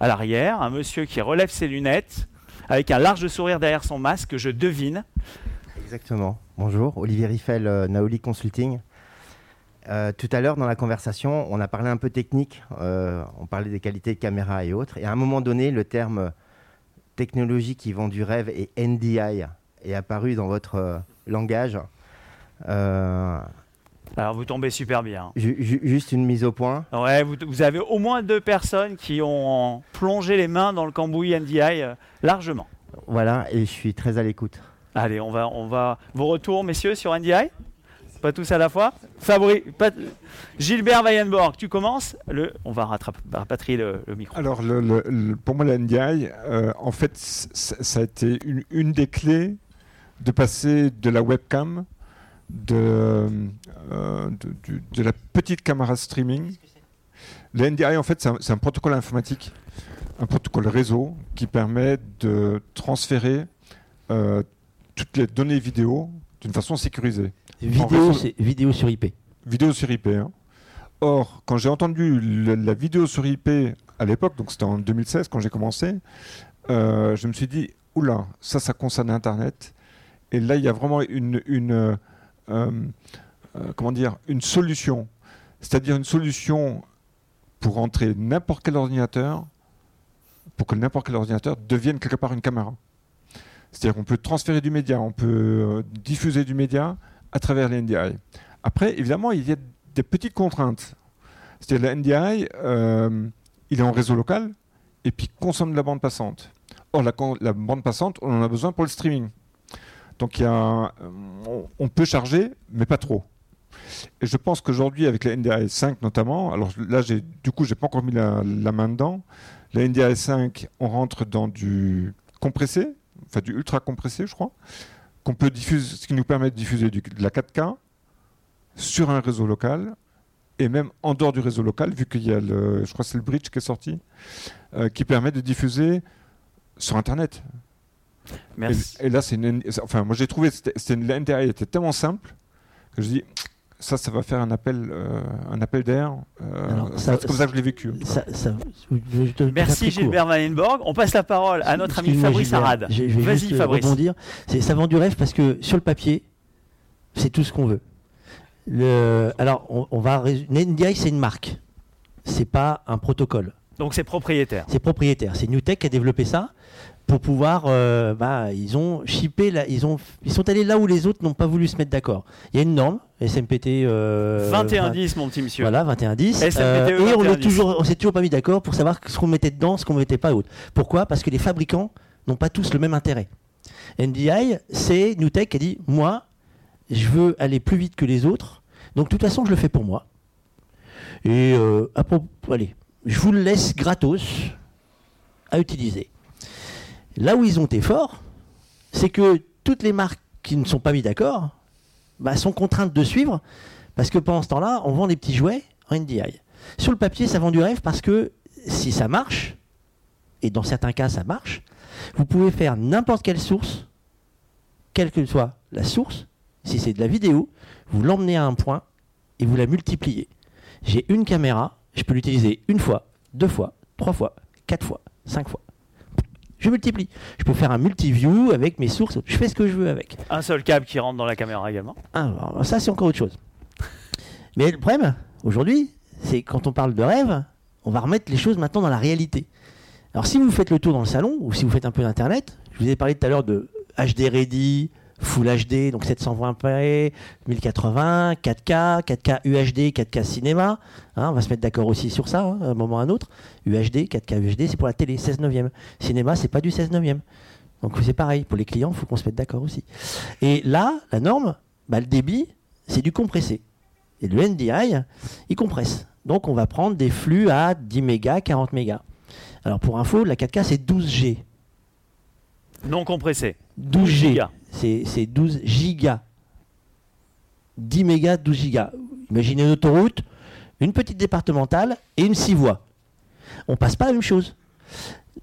À l'arrière, un monsieur qui relève ses lunettes avec un large sourire derrière son masque, je devine. Exactement. Bonjour, Olivier Riffel, euh, Naoli Consulting. Euh, tout à l'heure, dans la conversation, on a parlé un peu technique. euh, on parlait des qualités de caméra et autres. Et à un moment donné, le terme technologie qui vend du rêve et NDI est apparue dans votre langage. Alors vous tombez super bien. ju- ju- juste une mise au point. Ouais, vous, vous avez au moins deux personnes qui ont plongé les mains dans le cambouis NDI euh, largement. Voilà, et je suis très à l'écoute. Allez, on va, on va. Vos retours, messieurs, sur NDI Pas tous à la fois? Fabri... pas- Gilbert Weyenborg, tu commences? Le... On va rattraper, rapatrier le, le micro. Alors, le- le- le- pour moi, la NDI, euh, en fait, ça a été une, une des clés de passer de la webcam, de, euh, de, du- de la petite caméra streaming. La NDI, en fait, c'est un, protocole informatique, un protocole réseau qui permet de transférer euh, toutes les données vidéo d'une façon sécurisée. Vidéo, réseau- vidéo sur IP. vidéo sur IP. hein. Or, quand j'ai entendu le- la vidéo sur IP à l'époque, donc c'était en 2016 quand j'ai commencé, euh, je me suis dit, oula, ça, ça concerne Internet. Et là, il y a vraiment une, une, comment dire, une solution. C'est-à-dire une solution pour entrer n'importe quel ordinateur, pour que n'importe quel ordinateur devienne quelque part une caméra. C'est-à-dire qu'on peut transférer du média, on peut euh, diffuser du média à travers les NDI. Après, évidemment, il y a des petites contraintes. C'est-à-dire le NDI, euh, il est en réseau local et puis consomme de la bande passante. Or, la bande passante, on en a besoin pour le streaming. Donc, on, peut charger, mais pas trop. Et je pense qu'aujourd'hui, avec la NDI 5 notamment, alors là, du coup, j'ai pas encore mis la, main dedans. La NDI 5, on rentre dans du compressé, enfin du ultra compressé, je crois, qu'on peut diffuser, ce qui nous permet de diffuser de la 4K sur un réseau local et même en dehors du réseau local, vu qu'il y a le, je crois c'est le bridge qui est sorti, euh, qui permet de diffuser sur Internet. Et, Merci. et là, c'est une, enfin, moi j'ai trouvé, c'était, NDI était tellement simple que je dis, ça, ça va faire un appel, euh, un appel d'air. euh, c'est ça- comme ça que je l'ai vécu. Ça- ça- je- je te- je te fais Merci. Gilbert. On passe la parole à notre ami Fabrice. Arad. Je, je vais Vas-y, euh, Fabrice. rebondir. C'est, ça vend du rêve parce que sur le papier, c'est tout ce qu'on veut. Le, alors, on, on va NDI, c'est une marque. C'est pas un protocole. Donc c'est propriétaire. C'est propriétaire. C'est Newtek qui a développé ça pour pouvoir. euh, bah, ils ont shippé, la- ils, ont, ils sont allés là où les autres n'ont pas voulu se mettre d'accord. Il y a une norme, SMPT. euh, 21-10, mon petit monsieur. Voilà, 21-10. SMPTE Euh, et on 21-10. est toujours, on s'est toujours pas mis d'accord pour savoir ce qu'on mettait dedans, ce qu'on mettait pas et autres. Pourquoi? Parce que les fabricants n'ont pas tous le même intérêt. NDI, c'est Newtek qui a dit moi, je veux aller plus vite que les autres, donc de toute façon, je le fais pour moi. Et euh, à propos- allez, je vous le laisse gratos à utiliser. Là où ils ont été forts, c'est que toutes les marques qui ne sont pas mis d'accord bah, sont contraintes de suivre parce que pendant ce temps-là, on vend des petits jouets en NDI. Sur le papier, ça vend du rêve parce que si ça marche, et dans certains cas ça marche, vous pouvez faire n'importe quelle source, quelle que soit la source, si c'est de la vidéo, vous l'emmenez à un point et vous la multipliez. J'ai une caméra, je peux l'utiliser une fois, deux fois, trois fois, quatre fois, cinq fois. Je multiplie. Je peux faire un multi-view avec mes sources, je fais ce que je veux avec. Un seul câble qui rentre dans la caméra également. Ah, alors ça, c'est encore autre chose. Mais le problème, aujourd'hui, c'est quand on parle de rêve, on va remettre les choses maintenant dans la réalité. Alors, si vous faites le tour dans le salon, ou si vous faites un peu d'Internet, je vous ai parlé tout à l'heure de HD Ready, Full HD, donc 720p, 1080, 4K, 4K UHD, 4K cinéma. Hein, on va se mettre d'accord aussi sur ça, hein, à un moment ou à un autre. UHD, 4K UHD, c'est pour la télé, 16 neuvième. Cinéma, c'est pas du 16 neuvième. Donc c'est pareil, pour les clients, il faut qu'on se mette d'accord aussi. Et là, la norme, bah, le débit, c'est du compressé. Et le NDI, il compresse. Donc on va prendre des flux à 10 mégas, 40 mégas. Alors pour info, la 4K, c'est 12G. Non compressé. 12G. gigas. C'est c'est 12 gigas. 10 mégas, 12 gigas. Imaginez une autoroute, une petite départementale et une 6 voies. On passe pas la même chose.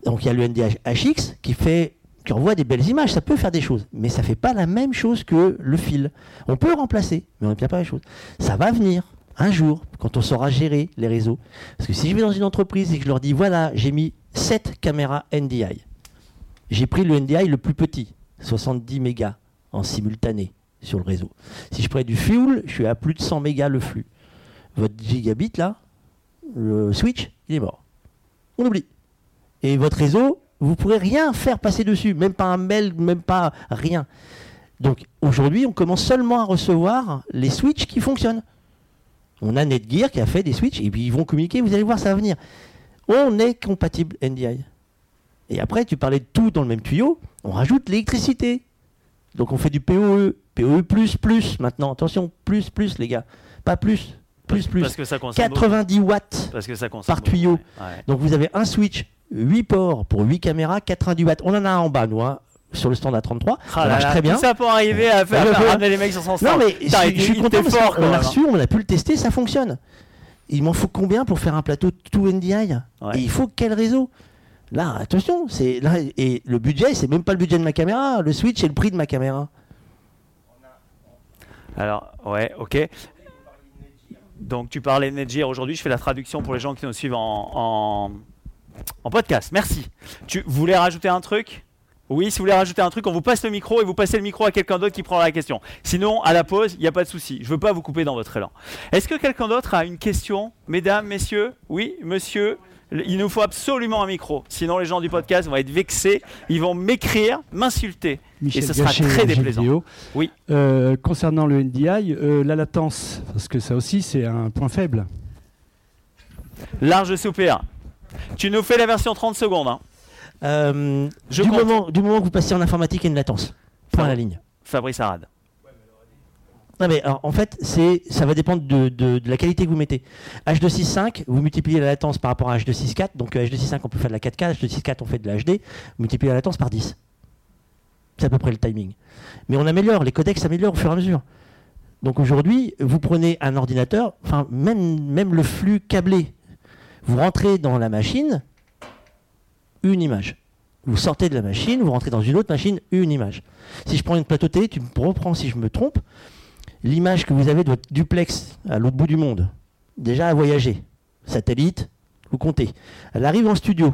Donc il y a le NDH HX qui fait qui envoie des belles images, ça peut faire des choses, mais ça fait pas la même chose que le fil. On peut le remplacer, mais on ne fait pas la même chose. Ça va venir un jour quand on saura gérer les réseaux. Parce que si je vais dans une entreprise et que je leur dis voilà, j'ai mis 7 caméras NDI. J'ai pris le NDI le plus petit, 70 mégas en simultané sur le réseau. Si je prends du fuel, je suis à plus de 100 mégas le flux. Votre gigabit là, le switch, il est mort. On oublie. Et votre réseau, Vous pourrez rien faire passer dessus, même pas un mail, même pas rien. Donc aujourd'hui, on commence seulement à recevoir les switches qui fonctionnent. On a Netgear qui a fait des switches et puis ils vont communiquer, vous allez voir, ça va venir. On est compatible NDI. Et après, tu parlais de tout dans le même tuyau, on rajoute l'électricité. Donc on fait du PoE, PoE plus plus maintenant. Attention, plus plus les gars, pas plus, plus plus. Parce que ça consomme beaucoup. 90 watts. Parce que ça consomme par beaucoup, tuyau. ouais. Ouais. Donc vous avez un switch, 8 ports pour 8 caméras, 90 watts. On en a un en bas, nous, hein, sur le stand à 33. Ah ça là marche là, très bien. Tout ça pour arriver à faire ramener les mecs sur son Non stand. mais Putain, je, suis content parce fort, quand l'a reçu, on a pu le tester, ça fonctionne. Il m'en faut combien pour faire un plateau tout NDI Ouais. Et il faut quel réseau? Là, attention, c'est là et le budget, c'est même pas le budget de ma caméra. Le switch, c'est le prix de ma caméra. Alors, ouais, ok. Donc, tu parlais de aujourd'hui. Je fais la traduction pour les gens qui nous suivent en, en, en podcast. Merci. Tu voulais rajouter un truc? Oui, si vous voulez rajouter un truc, on vous passe le micro et vous passez le micro à quelqu'un d'autre qui prendra la question. Sinon, à la pause, il n'y a pas de souci. Je ne veux pas vous couper dans votre élan. Est-ce que quelqu'un d'autre a une question? Mesdames, messieurs? Oui, monsieur? Il nous faut absolument un micro. Sinon, les gens du podcast vont être vexés. Ils vont m'écrire, m'insulter. Michel et ce sera très déplaisant. vidéo. Oui. Euh, concernant le NDI, euh, la latence, parce que ça aussi c'est un point faible. Large soupir. Tu nous fais la version 30 secondes. hein. Euh, Je du, compte. moment, du moment que vous passez en informatique, il y a une latence. Point à la ligne. Fabrice Arad. Non mais alors, en fait, c'est ça va dépendre de, la qualité que vous mettez. H265, vous multipliez la latence par rapport à H264. Donc euh, H265, on peut faire de la 4K, H264, on fait de la HD. Vous multipliez la latence par 10. C'est à peu près le timing. Mais on améliore, les codecs s'améliorent au fur et à mesure. Donc aujourd'hui, vous prenez un ordinateur, enfin même, même le flux câblé. Vous rentrez dans la machine, une image. Vous sortez de la machine, vous rentrez dans une autre machine, une image. Si je prends une plateau télé, tu me reprends si je me trompe, l'image que vous avez de votre duplex à l'autre bout du monde, déjà a voyagé. Satellite, vous comptez. Elle arrive en studio.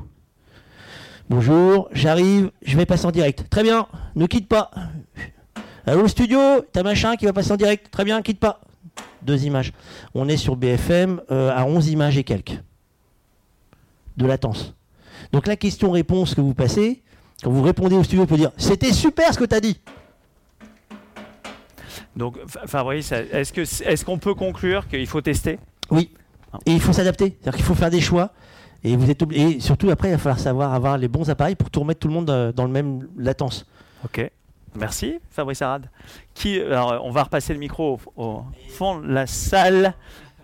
Bonjour, j'arrive, je vais passer en direct. Très bien, ne quitte pas. Allô studio, t'as machin qui va passer en direct. Très bien, quitte pas. Deux images. On est sur BFM euh, à 11 images et quelques de latence. Donc la question-réponse que vous passez, quand vous répondez au studio, vous dire C'était super ce que tu as dit. Donc, Fa- Fabrice, est-ce que est-ce qu'on peut conclure qu'il faut tester? Oui. Et il faut s'adapter. C'est-à-dire qu'il faut faire des choix. Et, vous êtes et surtout, après, il va falloir savoir avoir les bons appareils pour tout remettre tout le monde euh, dans le même latence. Ok. Merci, Fabrice Arad. Qui, alors, on va repasser le micro au, au fond de la salle.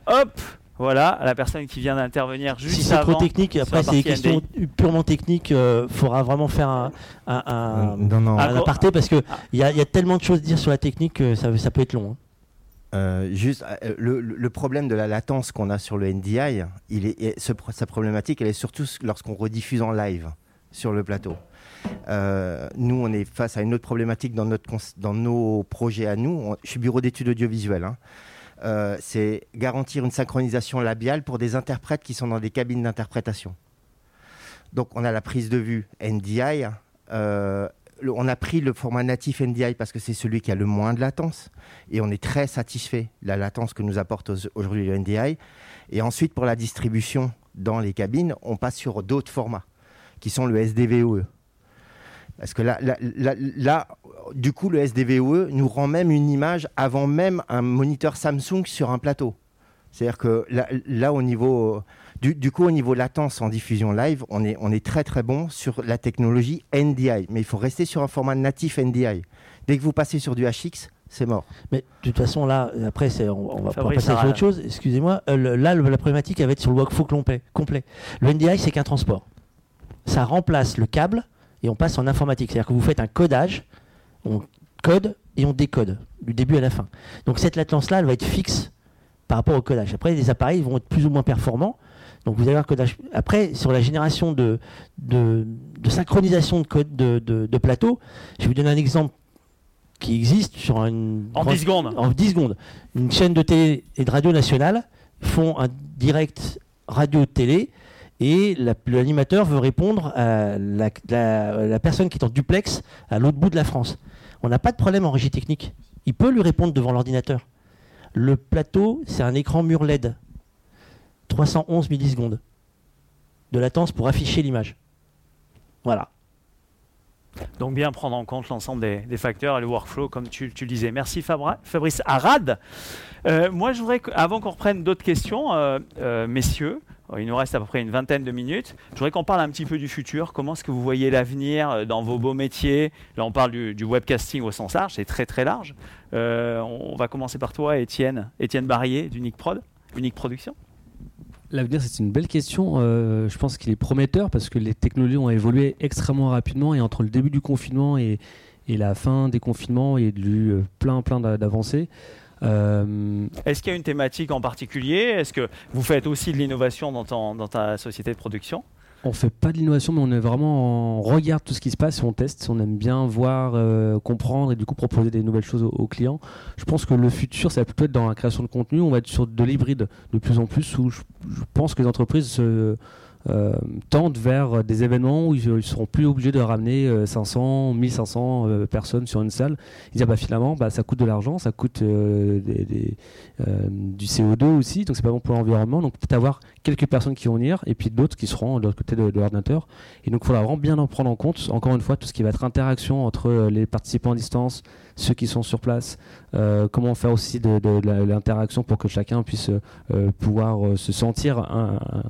Hop Voilà, la personne qui vient d'intervenir juste si c'est trop technique, après, c'est des questions purement techniques. Il faudra vraiment faire un, un- un- non, non. Ah, un aparté parce qu'il y, a- il y a tellement de choses à dire sur la technique que ça, ça peut être long. hein. Euh, juste, euh, le, le problème de la latence qu'on a sur le NDI, il est, et ce pro- sa problématique, elle est surtout lorsqu'on rediffuse en live sur le plateau. Euh, nous, on est face à une autre problématique dans, notre, dans nos projets à nous. On- je suis bureau d'études audiovisuelles. hein. Euh, c'est garantir une synchronisation labiale pour des interprètes qui sont dans des cabines d'interprétation. Donc, on a la prise de vue NDI. euh, on a pris le format natif NDI parce que c'est celui qui a le moins de latence et on est très satisfait de la latence que nous apporte au- aujourd'hui le NDI. Et ensuite, pour la distribution dans les cabines, on passe sur d'autres formats qui sont le SDVOE. Parce que là, là, là- là, du coup, le SDVOE nous rend même une image avant même un moniteur Samsung sur un plateau. C'est-à-dire que là, là, au niveau, du, du coup, au niveau latence en diffusion live, on est, on est très très bon sur la technologie NDI. Mais il faut rester sur un format natif NDI. Dès que vous passez sur du HX, c'est mort. Mais de toute façon, là, après, c'est- on, on va pouvoir Fabrice passer sur Sarral. autre chose. Excusez-moi. Euh, le- là, le- la problématique, elle va être sur le workflow complet. complet. Le NDI, c'est qu'un transport. Ça remplace le câble et on passe en informatique. C'est-à-dire que vous faites un codage, on code et on décode du début à la fin. Donc cette latence-là, elle va être fixe par rapport au codage. Après, les appareils vont être plus ou moins performants. Donc vous allez avoir un codage. Après, sur la génération de, de, de synchronisation de, code, de, de, de plateau, je vais vous donner un exemple qui existe sur une En grande- 10 secondes. en 10 secondes. Une chaîne de télé et de radio nationale font un direct radio-télé et la- l'animateur veut répondre à la, la- la personne qui est en duplex à l'autre bout de la France. On n'a pas de problème en régie technique. Il peut lui répondre devant l'ordinateur. Le plateau, c'est un écran mur LED. 311 millisecondes de latence pour afficher l'image. Voilà. Donc bien prendre en compte l'ensemble des, facteurs et le workflow, comme tu, le disais. Merci Fabrice Arad. Euh, moi, je voudrais, avant qu'on reprenne d'autres questions, euh, euh, messieurs, il nous reste à peu près une vingtaine de minutes, je voudrais qu'on parle un petit peu du futur. Comment est-ce que vous voyez l'avenir euh, dans vos beaux métiers? Là, on parle du, webcasting au sens large, c'est très très large. Euh, on, va commencer par toi, Étienne, Barrier d'Unique Prod, Unique Production. L'avenir, c'est une belle question. Euh, je pense qu'il est prometteur parce que les technologies ont évolué extrêmement rapidement et entre le début du confinement et, et la fin des confinements, il y a eu euh, plein, plein d'a- d'avancées. Euh, Est-ce qu'il y a une thématique en particulier? Est-ce que vous faites aussi de l'innovation dans, ta société de production? On fait pas de l'innovation, mais on on regarde tout ce qui se passe on teste. On aime bien voir, euh, comprendre et du coup proposer des nouvelles choses aux, clients. Je pense que le futur, ça va plutôt être dans la création de contenu. On va être sur de l'hybride de plus en plus où je, pense que les entreprises se tendent vers des événements où ils, ils seront plus obligés de ramener euh, 500, 1500 euh, personnes sur une salle. Ils disent ah bah finalement bah, ça coûte de l'argent, ça coûte euh, euh, du CO2 aussi, donc c'est pas bon pour l'environnement. Donc peut-être avoir quelques personnes qui vont venir et puis d'autres qui seront de l'autre côté de, l'ordinateur. Et donc il faudra vraiment bien en prendre en compte, encore une fois, tout ce qui va être interaction entre euh, les participants à distance, ceux qui sont sur place, euh, comment faire aussi de, l'interaction pour que chacun puisse euh, pouvoir euh, se sentir euh, un-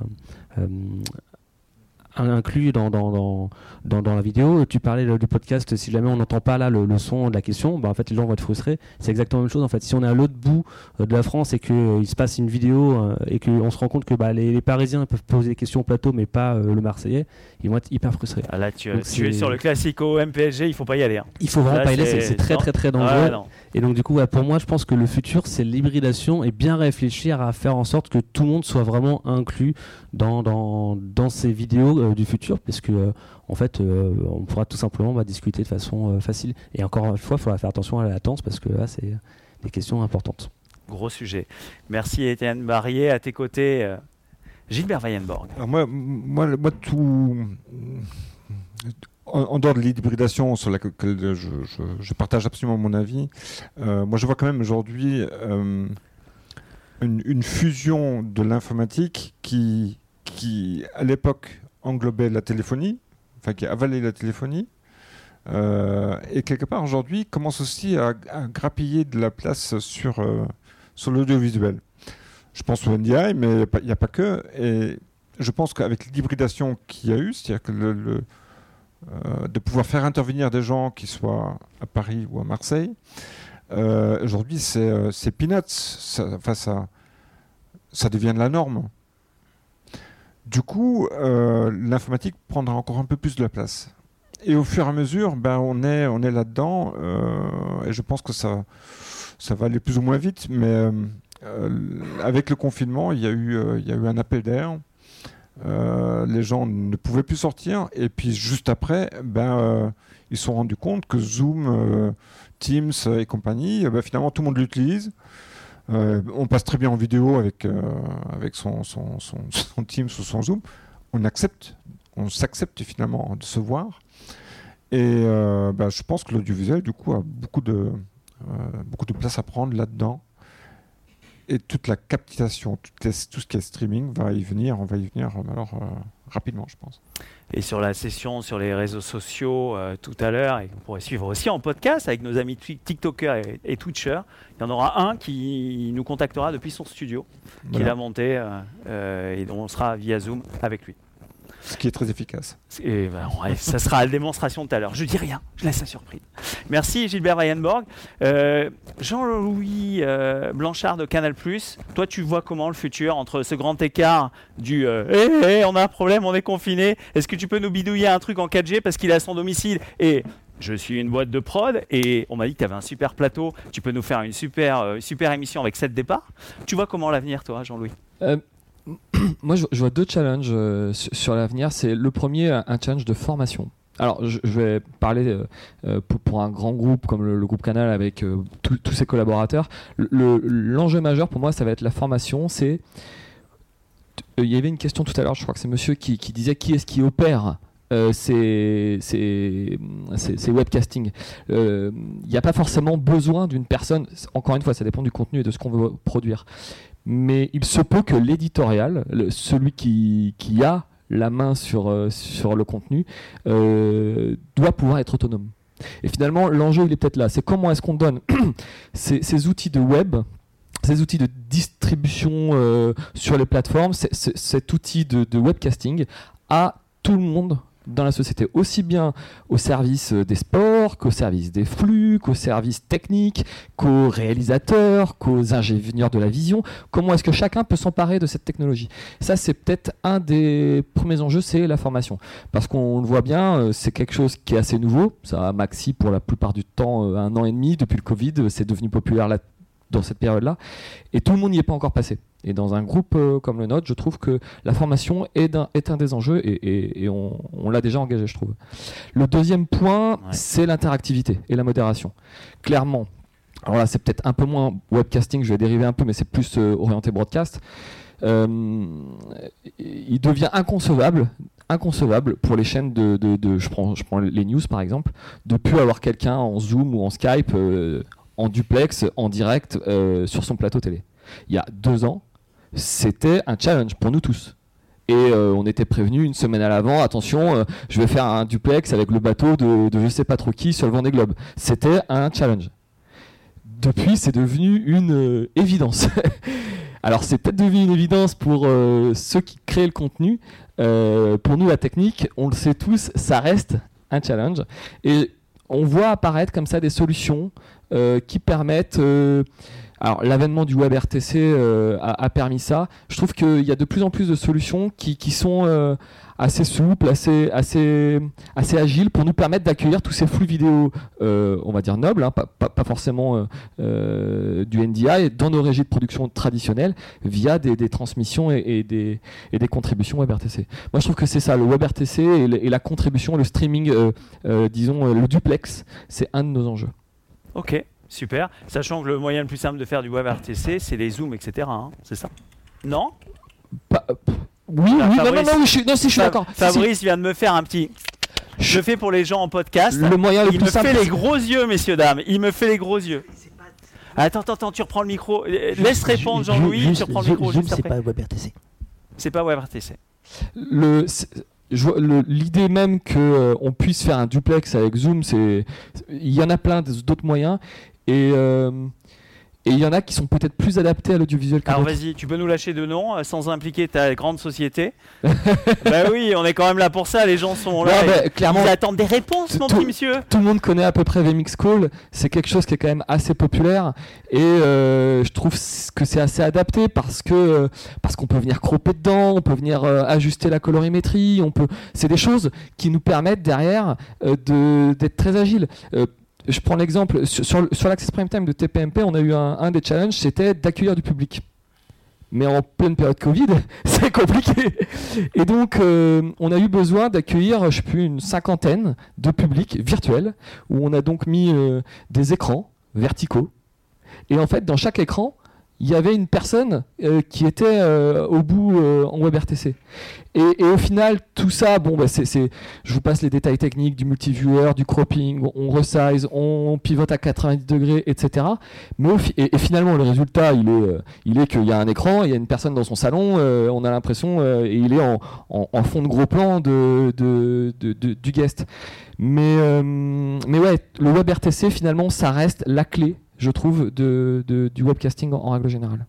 inclus dans, dans, dans, dans, dans la vidéo. Tu parlais euh, du podcast, si jamais on n'entend pas là le, le son de la question, bah, en fait les gens vont être frustrés. C'est exactement la même chose en fait. Si on est à l'autre bout euh, de la France et qu'il se passe une vidéo euh, et qu'on se rend compte que bah, les, les Parisiens peuvent poser des questions au plateau mais pas euh, le Marseillais, ils vont être hyper frustrés. Ah, Là, tu, Donc tu es sur le classico MPSG, il faut pas y aller. hein. Il faut vraiment Là, pas y aller, c'est- très très très dangereux. Ouais, non. Et donc du coup, ouais, pour moi, je pense que le futur, c'est l'hybridation et bien réfléchir à faire en sorte que tout le monde soit vraiment inclus dans, dans, dans ces vidéos euh, du futur, parce que euh, en fait, euh, on pourra tout simplement bah, discuter de façon euh, facile. Et encore une fois, il faudra faire attention à la latence, parce que là, c'est des questions importantes. Gros sujet. Merci Étienne Barrier. À tes côtés, Gilbert Weyenborg. Alors moi, moi, moi, tout. En, dehors de l'hybridation sur laquelle je, partage absolument mon avis, euh, moi je vois quand même aujourd'hui euh, une, fusion de l'informatique qui, qui, à l'époque, englobait la téléphonie, enfin qui avalait la téléphonie, euh, et quelque part aujourd'hui commence aussi à, grappiller de la place sur, sur l'audiovisuel. Je pense au NDI, mais il n'y a pas- que. Et je pense qu'avec l'hybridation qu'il y a eu, c'est-à-dire que le, euh, de pouvoir faire intervenir des gens qui soient à Paris ou à Marseille, euh, aujourd'hui c'est euh, c'est peanuts. Ça, enfin, ça, devient de la norme. Du coup, l'informatique prendra encore un peu plus de la place. Et au fur et à mesure, ben, on est, on est là-dedans. et je pense que ça, ça va aller plus ou moins vite. Mais avec le confinement, il y a eu, il y a eu un appel d'air. Euh, les gens ne pouvaient plus sortir. Et puis juste après, ben, euh, ils se sont rendus compte que Zoom, euh, Teams et compagnie, ben, finalement, tout le monde l'utilise. On passe très bien en vidéo avec, avec son, son, son, Teams ou son Zoom. On accepte, on s'accepte finalement de se voir. Et ben, je pense que l'audiovisuel, du coup, a beaucoup de, beaucoup de place à prendre là-dedans. Et toute la captation, les- tout ce qui est streaming va y venir, on va y venir euh, alors euh, rapidement, je pense. Et sur la session sur les réseaux sociaux euh, tout à l'heure, et qu'on pourrait suivre aussi en podcast avec nos amis TikTokers et, et Twitchers, il y en aura un qui nous contactera depuis son studio, qu'il Voilà. a monté, euh, et dont on sera via Zoom avec lui. Ce qui est très efficace. Et ben, ouais, ça sera la démonstration tout à l'heure. Je dis rien, je laisse la surprise. Merci Gilbert Weyenborg. Euh, Jean-Louis euh, Blanchard de Canal+, toi tu vois comment le futur entre ce grand écart du euh, Eh, eh, on a un problème, on est confiné, est-ce que tu peux nous bidouiller un truc en 4G parce qu'il est à son domicile? Et je suis une boîte de prod et on m'a dit que tu avais un super plateau, tu peux nous faire une super, euh, super émission avec 7 départs. Tu vois comment l'avenir toi Jean-Louis? Euh, moi, je, vois deux challenges euh, sur, l'avenir. C'est le premier, un challenge de formation. Alors, je, vais parler euh, euh, pour, un grand groupe comme le, groupe Canal avec tous- ses collaborateurs. Le- L'enjeu majeur pour moi, ça va être la formation. C'est il y avait une question tout à l'heure. Je crois que c'est Monsieur qui, disait qui est-ce qui opère euh, ces, ces, ces- ces webcastings. Euh, Il n'y a pas forcément besoin d'une personne. Encore une fois, ça dépend du contenu et de ce qu'on veut produire mais il se peut que l'éditorial, celui qui, a la main sur, euh, le contenu euh, doit pouvoir être autonome. Et finalement, l'enjeu, il est peut-être là. C'est comment est-ce qu'on donne ces, outils de web ces outils de distribution euh, sur les plateformes, cet outil de webcasting à tout le monde dans la société, aussi bien au service euh, des sports, qu'au service des flux, qu'au service technique, qu'aux réalisateurs, qu'aux ingénieurs de la vision. Comment est-ce que chacun peut s'emparer de cette technologie? Ça, c'est peut-être un des premiers enjeux, c'est la formation. Parce qu'on le voit bien, euh, c'est quelque chose qui est assez nouveau. Ça a maxi pour la plupart du temps euh, un an et demi. Depuis le Covid, c'est devenu populaire là, dans cette période-là. Et tout le monde n'y est pas encore passé. Et dans un groupe euh, comme le nôtre, je trouve que la formation est un, est un des enjeux et, et- et on, on l'a déjà engagé, je trouve. Le deuxième point, c'est l'interactivité et la modération. Clairement, alors là, c'est peut-être un peu moins webcasting, je vais dériver un peu, mais c'est plus euh, orienté broadcast. Euh, il devient inconcevable, inconcevable pour les chaînes de, de- de- je, prends, je prends les news par exemple, de plus avoir quelqu'un en Zoom ou en Skype, euh, en duplex, en direct euh, sur son plateau télé. Il y a deux ans, c'était un challenge pour nous tous. Et euh, on était prévenu une semaine à l'avant, attention, euh, je vais faire un duplex avec le bateau de, de je sais pas trop qui sur le Vendée Globe. C'était un challenge. Depuis, c'est devenu une évidence. Alors, c'est peut-être devenu une évidence pour ceux qui créent le contenu. Pour nous, la technique, on le sait tous, ça reste un challenge. Et on voit apparaître comme ça des solutions qui permettent. euh, alors, l'avènement du web RTC euh, a, permis ça. Je trouve qu'il y a de plus en plus de solutions qui, sont euh, assez souples, assez, assez, assez agiles pour nous permettre d'accueillir tous ces flux vidéo, euh, on va dire nobles, hein, pas, forcément euh, euh, du NDI, dans nos régies de production traditionnelles via des, transmissions et, des, et des contributions WebRTC. Moi, je trouve que c'est ça, le WebRTC et, la contribution, le streaming, euh, euh, disons, euh, le duplex, c'est un de nos enjeux. Ok, super. Sachant que le moyen le plus simple de faire du web RTC, c'est les zooms, etc. hein, c'est ça? Non? Pas- euh, pff, oui, Ah, oui, non, non, Fabrice. non, je suis, non, si, je suis Fa- d'accord. Si, si. Fabrice vient de me faire un petit. Je fais pour les gens en podcast. Le moyen le Il plus me simple. fait les gros yeux, messieurs, dames. Il me fait les gros yeux. Attends, attends, attends, tu reprends le micro. Euh, Laisse répondre Jean-Louis, tu reprends le Zoom, micro Zoom, juste c'est après. pas WebRTC. C'est pas WebRTC. c'est- le- l'idée même que euh, on puisse faire un duplex avec Zoom, c'est il y en a plein d'autres moyens. Et euh, et il y en a qui sont peut-être plus adaptés à l'audiovisuel que Alors vas-y, tu peux nous lâcher deux noms euh, sans impliquer ta grande société. bah oui, on est quand même là pour ça. Les gens sont là. Bah, clairement, Ils attendent des réponses, mon petit monsieur. tout le monde connaît à peu près VMix Call. C'est quelque chose qui est quand même assez populaire et euh, je trouve que c'est assez adapté parce que euh, parce qu'on peut venir cropper dedans, on peut venir euh, ajuster la colorimétrie, on peut. C'est des choses qui nous permettent derrière euh, de d'être très agiles. Je prends l'exemple sur, sur, l'Access Prime Time de TPMP, on a eu un, des challenges, c'était d'accueillir du public. Mais en pleine période Covid, c'est compliqué. Et donc, euh, on a eu besoin d'accueillir, je sais plus, une cinquantaine de publics virtuels, où on a donc mis euh, des écrans verticaux. Et en fait, dans chaque écran, il y avait une personne euh, qui était euh, au bout euh, en WebRTC. Et, et au final, tout ça, bon, bah, c'est, je vous passe les détails techniques du multiviewer, du cropping, on resize, on pivote à 90 degrés, etc. Mais et, finalement, le résultat, il est, est qu'il y a un écran, il y a une personne dans son salon, on a l'impression, et il est en, en- fond de gros plan de, de- du guest. Mais, mais ouais, le WebRTC, finalement, ça reste la clé, je trouve, de, de- du webcasting en, en règle générale.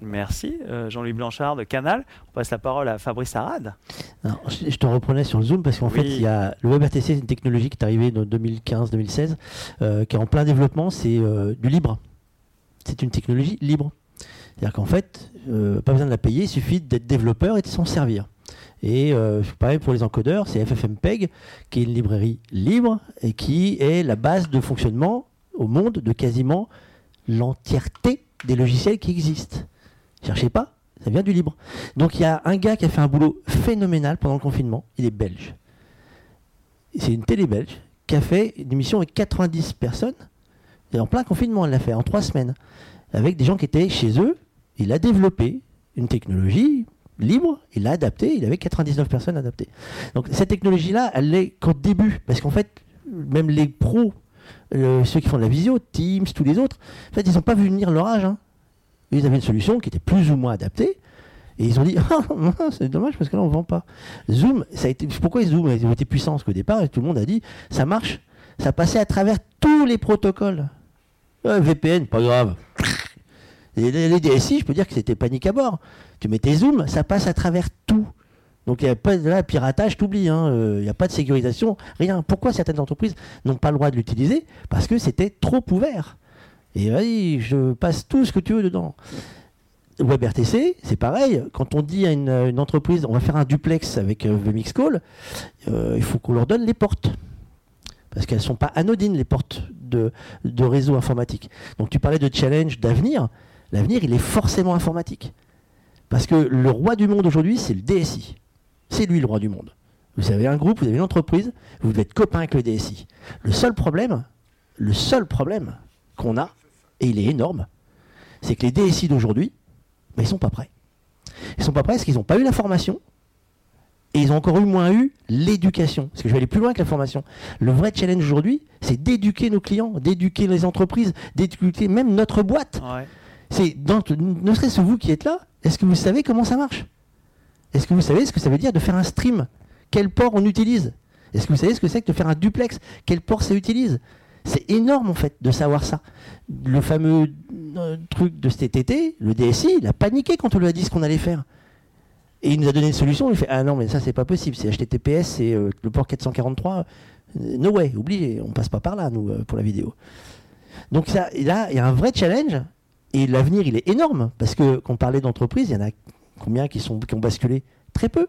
Merci, euh, Jean-Louis Blanchard de Canal. On passe la parole à Fabrice Arad. Alors, je, je te reprenais sur le Zoom parce qu'en Oui. fait, il y a le WebRTC, c'est une technologie qui est arrivée en 2015-2016, euh, qui est en plein développement. C'est euh, du libre. C'est une technologie libre. C'est-à-dire qu'en fait, euh, pas besoin de la payer, il suffit d'être développeur et de s'en servir. Et euh, pareil pour les encodeurs, c'est FFmpeg, qui est une librairie libre et qui est la base de fonctionnement au monde de quasiment l'entièreté des logiciels qui existent. Cherchez pas, ça vient du libre. Donc il y a un gars qui a fait un boulot phénoménal pendant le confinement, il est belge. C'est une télé belge qui a fait une émission avec 90 personnes. Et en plein confinement, elle l'a fait en trois semaines. Avec des gens qui étaient chez eux. Il a développé une technologie libre, il l'a adaptée, il avait 99 personnes adaptées. Donc cette technologie-là, elle n'est qu'au début. Parce qu'en fait, même les pros, euh, ceux qui font de la visio, Teams, tous les autres, en fait, ils n'ont pas vu venir leur âge. hein. Ils avaient une solution qui était plus ou moins adaptée. Et ils ont dit, Ah, c'est dommage parce que là, on ne vend pas. Zoom, ça a été, pourquoi Zoom a été puissant Parce qu'au départ, tout le monde a dit, ça marche. Ça passait à travers tous les protocoles. Euh, VPN, pas grave. Les DSI, je peux dire que c'était panique à bord. Tu mettais Zoom, ça passe à travers tout. Donc il n'y a pas de là, piratage, t'oublies. hein. Euh, Il n'y a pas de sécurisation, rien. Pourquoi certaines entreprises n'ont pas le droit de l'utiliser? Parce que c'était trop ouvert. Et vas-y, je passe tout ce que tu veux dedans. WebRTC, c'est pareil. Quand on dit à une, entreprise, on va faire un duplex avec euh, VMix Call, euh, il faut qu'on leur donne les portes. Parce qu'elles ne sont pas anodines, les portes de, de réseau informatique. Donc tu parlais de challenge, d'avenir. L'avenir, il est forcément informatique. Parce que le roi du monde aujourd'hui, c'est le DSI. C'est lui le roi du monde. Vous avez un groupe, vous avez une entreprise, vous devez être copain avec le DSI. Le seul problème, le seul problème qu'on a, et il est énorme, c'est que les DSI d'aujourd'hui, ben, ils sont pas prêts. Ils sont pas prêts parce qu'ils n'ont pas eu la formation et ils ont encore eu moins eu l'éducation. Parce que je vais aller plus loin que la formation. Le vrai challenge aujourd'hui, c'est d'éduquer nos clients, d'éduquer les entreprises, d'éduquer même notre boîte. Ouais. C'est dans, ne serait-ce que vous qui êtes là, est-ce que vous savez comment ça marche? Est-ce que vous savez ce que ça veut dire de faire un stream? Quel port on utilise? Est-ce que vous savez ce que c'est que de faire un duplex? Quel port ça utilise? C'est énorme en fait de savoir ça. Le fameux euh, truc de cet le DSI, il a paniqué quand on lui a dit ce qu'on allait faire. Et il nous a donné une solution, il fait Ah non, mais ça c'est pas possible, c'est HTTPS, c'est euh, le port 443. Euh, No way, oubliez, on passe pas par là, nous, pour la vidéo. Donc ça, là, il y a un vrai challenge, et l'avenir, il est énorme, parce que quand on parlait d'entreprise, il y en a combien qui, sont, qui ont basculé Très peu.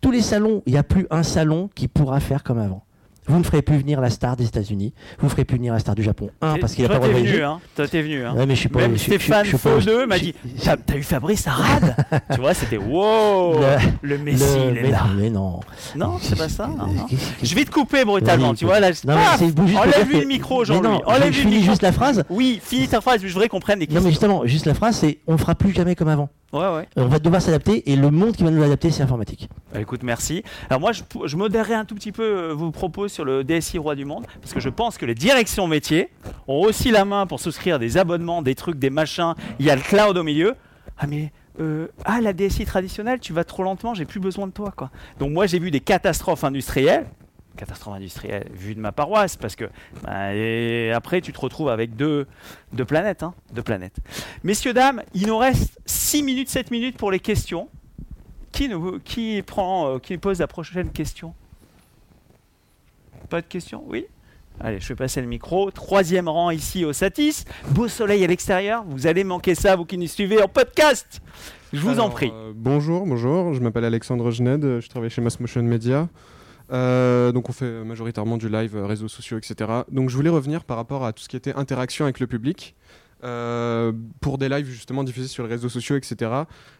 Tous les salons, il n'y a plus un salon qui pourra faire comme avant. Vous ne ferez plus venir la star des États-Unis, vous ne ferez plus venir la star du Japon. Un, parce qu'il n'a pas le venu, hein. Toi, t'es venu. Hein. Ouais, mais je suis pas- Même je je Stéphane je pas- Faux 2 m'a je- dit je- T'as eu Fabrice Arad Tu vois, c'était wow Le- Le Messi, Le- il est mais, là. non, mais non. Non, c'est pas ça. non, non. Je vais te couper brutalement, tu vois. Là, Non, dire Enlève-lui que- le micro, Jean-Louis. non, je- Enlève-lui je finis juste la phrase. Oui, finis ta phrase, je voudrais qu'on prenne des Non, questions. mais justement, juste la phrase, c'est on fera plus jamais comme avant. Ouais, ouais. On va devoir s'adapter et le monde qui va nous adapter, c'est informatique. Bah, écoute, merci. Alors moi, je, je modérerai un tout petit peu euh, vos propos sur le DSI Roi du Monde, parce que je pense que les directions métiers ont aussi la main pour souscrire des abonnements, des trucs, des machins. Il y a le cloud au milieu. Ah mais euh, ah la DSI traditionnelle, tu vas trop lentement, j'ai plus besoin de toi quoi. Donc moi j'ai vu des catastrophes industrielles. Catastrophes industrielles vues de ma paroisse parce que bah, et après tu te retrouves avec deux, deux planètes hein, deux planètes. Messieurs dames, il nous reste 6 minutes 7 minutes pour les questions. Qui, nous, qui, prend, euh, qui pose la prochaine question? Pas de questions? Oui? Allez, je vais passer le micro. Troisième rang ici au Satis. Beau soleil à l'extérieur. Vous allez manquer ça, vous qui nous suivez en podcast. Je vous en prie. euh, bonjour, bonjour. Je m'appelle Alexandre Gened. Je travaille chez Mass Motion Media. Euh, donc on fait majoritairement du live, euh, réseaux sociaux, etc. Donc je voulais revenir par rapport à tout ce qui était interaction avec le public. Euh, pour des lives justement diffusés sur les réseaux sociaux, etc.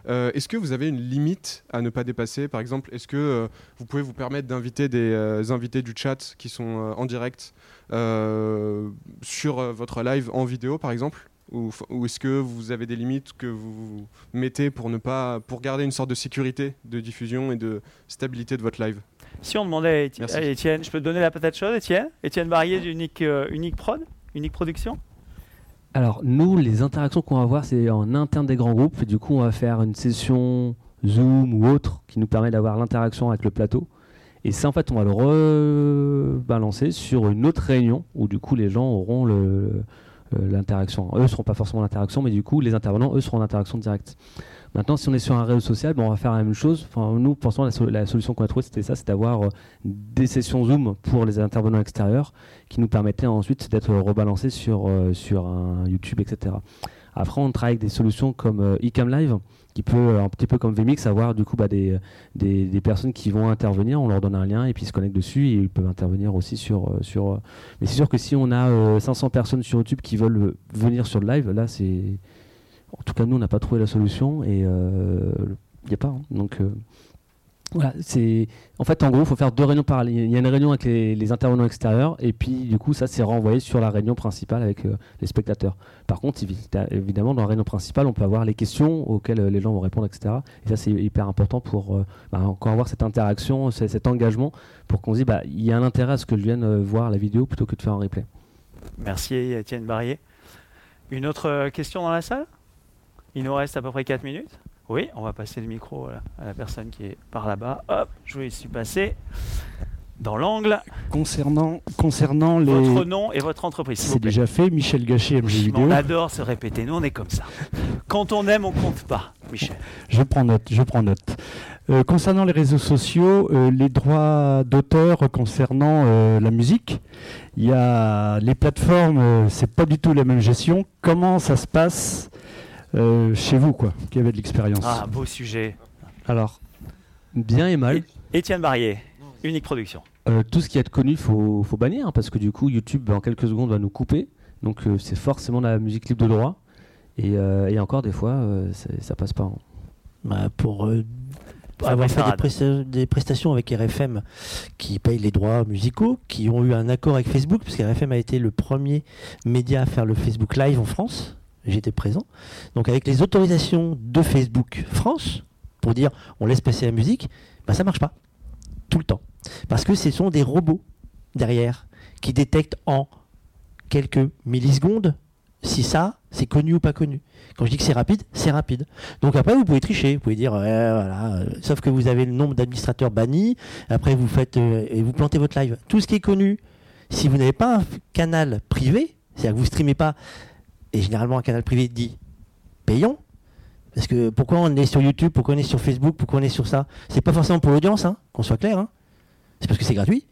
Est-ce que vous avez une limite à ne pas dépasser? Par exemple, est-ce que vous pouvez vous permettre d'inviter des invités du chat qui sont en direct sur votre live en vidéo, par exemple? Ou, ou est-ce que vous avez des limites que vous mettez pour ne pas pour garder une sorte de sécurité de diffusion et de stabilité de votre live? Si on demandait à Éti- Merci. à Étienne, je peux te donner la patate chaude, Étienne? Étienne Barrier d'Unique euh, Unique Prod? Unique Production? Alors, nous, les interactions qu'on va avoir, c'est en interne des grands groupes. Et du coup, on va faire une session Zoom ou autre qui nous permet d'avoir l'interaction avec le plateau. Et ça, en fait, on va le rebalancer sur une autre réunion où, du coup, les gens auront le- l'interaction. Eux ne seront pas forcément l'interaction, mais du coup, les intervenants, eux, seront en interaction directe. Maintenant, si on est sur un réseau social, ben, on va faire la même chose. Enfin, nous, pensons la, la solution qu'on a trouvée, c'était ça, c'est d'avoir euh, des sessions Zoom pour les intervenants extérieurs qui nous permettaient ensuite d'être rebalancés sur, euh, sur un YouTube, etc. Après, on travaille avec des solutions comme euh, eCam Live, qui peut, euh, un petit peu comme VMix, avoir du coup bah, des, des, personnes qui vont intervenir, on leur donne un lien et puis ils se connectent dessus et ils peuvent intervenir aussi sur... euh, sur euh, Mais c'est sûr que si on a euh, 500 personnes sur YouTube qui veulent venir sur le live, là c'est... En tout cas, nous, on n'a pas trouvé la solution et il n'y a pas. hein. Donc... voilà, c'est en fait en gros, il faut faire deux réunions parallèles. Il y a une réunion avec les, intervenants extérieurs et puis du coup ça c'est renvoyé sur la réunion principale avec euh, les spectateurs. Par contre, évi- évidemment dans la réunion principale, on peut avoir les questions auxquelles euh, les gens vont répondre, etc. Et ça c'est hyper important pour euh, bah, encore avoir cette interaction, ce- cet engagement pour qu'on se dise bah il y a un intérêt à ce que je vienne voir la vidéo plutôt que de faire un replay. Merci Étienne Barrier. Une autre question dans la salle? Il nous reste à peu près 4 minutes. Oui, on va passer le micro à la, personne qui est par là-bas. Hop, je lui suis passé dans l'angle. Concernant, concernant les. Votre nom et votre entreprise. C'est déjà fait, Michel Gachet, Mais Vidéo. On adore se répéter. Nous, on est comme ça. Quand on aime, on compte pas, Michel. Je prends note, je prends note. Euh, concernant les réseaux sociaux, euh, les droits d'auteur concernant euh, la musique, il y a les plateformes, c'est pas du tout la même gestion. Comment ça se passe euh, chez vous, quoi, qui avez de l'expérience Ah, beau sujet. Alors, bien et mal. Étienne Barrier, Unique Production. Euh, tout ce qui est connu, faut, faut bannir hein, parce que du coup, YouTube en quelques secondes va nous couper. Donc, euh, c'est forcément de la musique libre de droit. Et, euh, et encore des fois, euh, ça passe pas. hein. Bah, pour euh, avoir fait des, presta- des prestations avec RFM qui payent les droits musicaux, qui ont eu un accord avec Facebook, parce que RFM a été le premier média à faire le Facebook Live en France. J'étais présent. Donc avec les autorisations de Facebook France, pour dire on laisse passer la musique, bah, ça marche pas. Tout le temps. Parce que ce sont des robots derrière qui détectent en quelques millisecondes si ça, c'est connu ou pas connu. Quand je dis que c'est rapide, c'est rapide. Donc après, vous pouvez tricher, vous pouvez dire, voilà, euh, sauf que vous avez le nombre d'administrateurs bannis, après vous faites euh, et vous plantez votre live. Tout ce qui est connu, si vous n'avez pas un canal privé, c'est-à-dire que vous streamez pas, et généralement un canal privé dit payant, parce que pourquoi on est sur YouTube, pourquoi on est sur Facebook, pourquoi on est sur ça? C'est pas forcément pour l'audience, hein, qu'on soit clair, hein. c'est parce que c'est gratuit.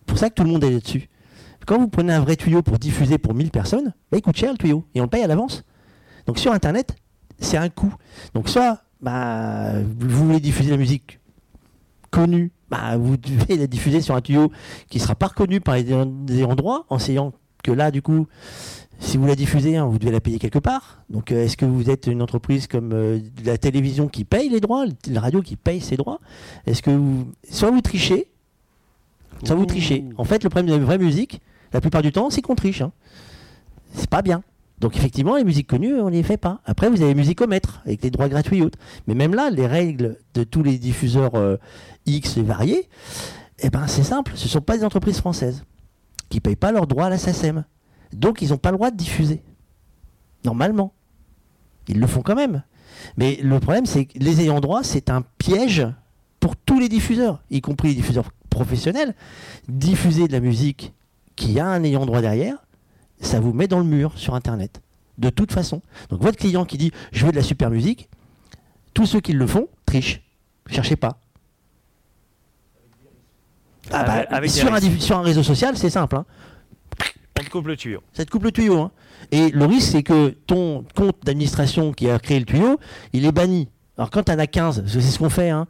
C'est pour ça que tout le monde est là-dessus. Quand vous prenez un vrai tuyau pour diffuser pour 1000 personnes, bah, il coûte cher le tuyau, et on le paye à l'avance. Donc sur Internet, c'est un coût. Donc soit bah, vous voulez diffuser la musique connue, bah, vous devez la diffuser sur un tuyau qui ne sera pas reconnu par les endroits, en sachant que là, du coup, si vous la diffusez, hein, vous devez la payer quelque part. Donc euh, est-ce que vous êtes une entreprise comme euh, la télévision qui paye les droits, la radio qui paye ses droits? Est-ce que vous... Soit vous trichez, soit vous trichez. En fait, le problème de la vraie musique, la plupart du temps, c'est qu'on triche. hein. C'est pas bien. Donc effectivement, les musiques connues, on ne les fait pas. Après, vous avez les musicomètres, avec les droits gratuits et autres. Mais même là, les règles de tous les diffuseurs euh, X et variés, eh ben, c'est simple, ce ne sont pas des entreprises françaises qui ne payent pas leurs droits à la SACEM. Donc ils n'ont pas le droit de diffuser. Normalement. Ils le font quand même. Mais le problème, c'est que les ayants droit, c'est un piège pour tous les diffuseurs, y compris les diffuseurs professionnels. Diffuser de la musique qui a un ayant droit derrière, ça vous met dans le mur sur Internet. De toute façon. Donc votre client qui dit je veux de la super musique, tous ceux qui le font trichent. Cherchez pas. Ah bah, Avec- un, sur un réseau social, c'est simple. hein. On te coupe le tuyau. Ça te coupe le tuyau. hein. Et le risque, c'est que ton compte d'administration qui a créé le tuyau, il est banni. Alors quand tu as 15, parce que c'est ce qu'on fait, hein,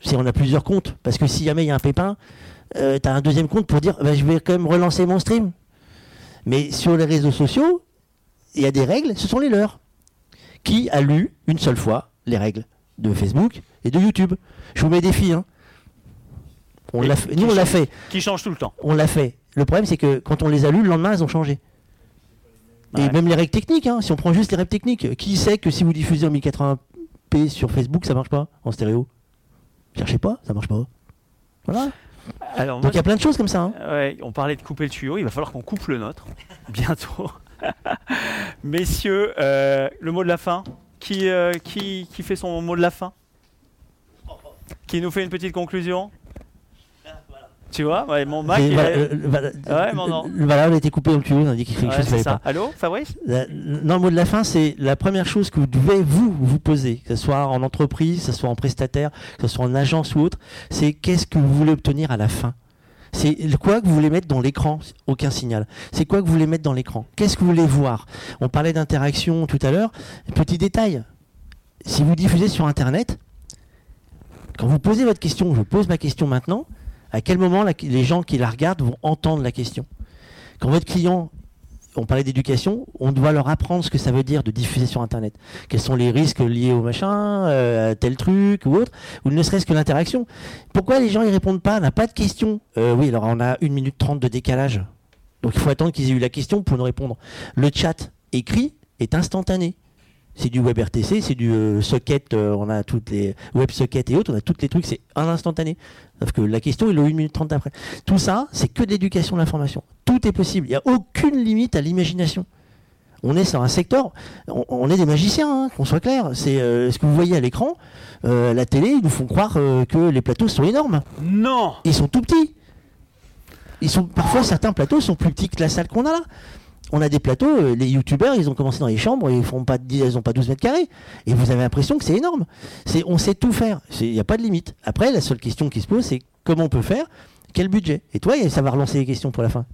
si on a plusieurs comptes, parce que si jamais il y a un pépin, tu as un deuxième compte pour dire bah, je vais quand même relancer mon stream. Mais sur les réseaux sociaux, il y a des règles, ce sont les leurs. Qui a lu une seule fois les règles de Facebook et de YouTube Je vous mets des défi. Hein. On l'a fait- qui nous, on l'a change- fait Qui change tout le temps. on l'a fait. Le problème, c'est que quand on les a lus, le lendemain, elles ont changé. Et même les règles techniques, hein, si on prend juste les règles techniques, qui sait que si vous diffusez en 1080p sur Facebook, ça marche pas en stéréo? Cherchez pas, ça marche pas. Voilà. Alors, Donc il y a plein de choses comme ça. hein. Ouais, on parlait de couper le tuyau, il va falloir qu'on coupe le nôtre bientôt. Messieurs, euh, le mot de la fin qui, euh, qui, qui fait son mot de la fin? Qui nous fait une petite conclusion? Tu vois ouais, Mon Mac, il est- euh, voilà, Ouais, a été coupé le tuyau, on a dit quelque Ouais, chose ça. pas. Allô, Fabrice? La- non, le mot de la fin, c'est la première chose que vous devez vous vous poser, que ce soit en entreprise, que ce soit en prestataire, que ce soit en agence ou autre, c'est qu'est-ce que vous voulez obtenir à la fin? C'est le- quoi que vous voulez mettre dans l'écran Aucun signal. C'est quoi que vous voulez mettre dans l'écran? Qu'est-ce que vous voulez voir? On parlait d'interaction tout à l'heure. Petit détail. Si vous diffusez sur Internet, quand vous posez votre question, je pose ma question maintenant, à quel moment les gens qui la regardent vont entendre la question? Quand votre client on parlait d'éducation, on doit leur apprendre ce que ça veut dire de diffuser sur Internet. Quels sont les risques liés au machin, euh, à tel truc ou autre, ou ne serait-ce que l'interaction. Pourquoi les gens y répondent pas On n'a pas de question? Euh, oui, alors on a 1 minute 30 de décalage. Donc il faut attendre qu'ils aient eu la question pour nous répondre. Le chat écrit est instantané. C'est du WebRTC, c'est du euh, socket, euh, on a toutes les WebSocket et autres, on a tous les trucs, c'est un instantané. Sauf que la question, il est 1 minute 30 après. Tout ça, c'est que de l'éducation de l'information. Tout est possible. Il n'y a aucune limite à l'imagination. on est sur un secteur, on, on est des magiciens, hein, qu'on soit clair. C'est euh, ce que vous voyez à l'écran, la télé, ils nous font croire que les plateaux sont énormes. Non Ils sont tout petits. Ils sont parfois certains plateaux sont plus petits que la salle qu'on a là. On a des plateaux, euh, les youtubeurs, ils ont commencé dans les chambres, ils font pas, ils ont pas 12 mètres carrés, et vous avez l'impression que c'est énorme. C'est, on sait tout faire. Il n'y a pas de limite. Après, la seule question qui se pose, c'est comment on peut faire, quel budget. Et toi, ça va relancer les questions pour la fin.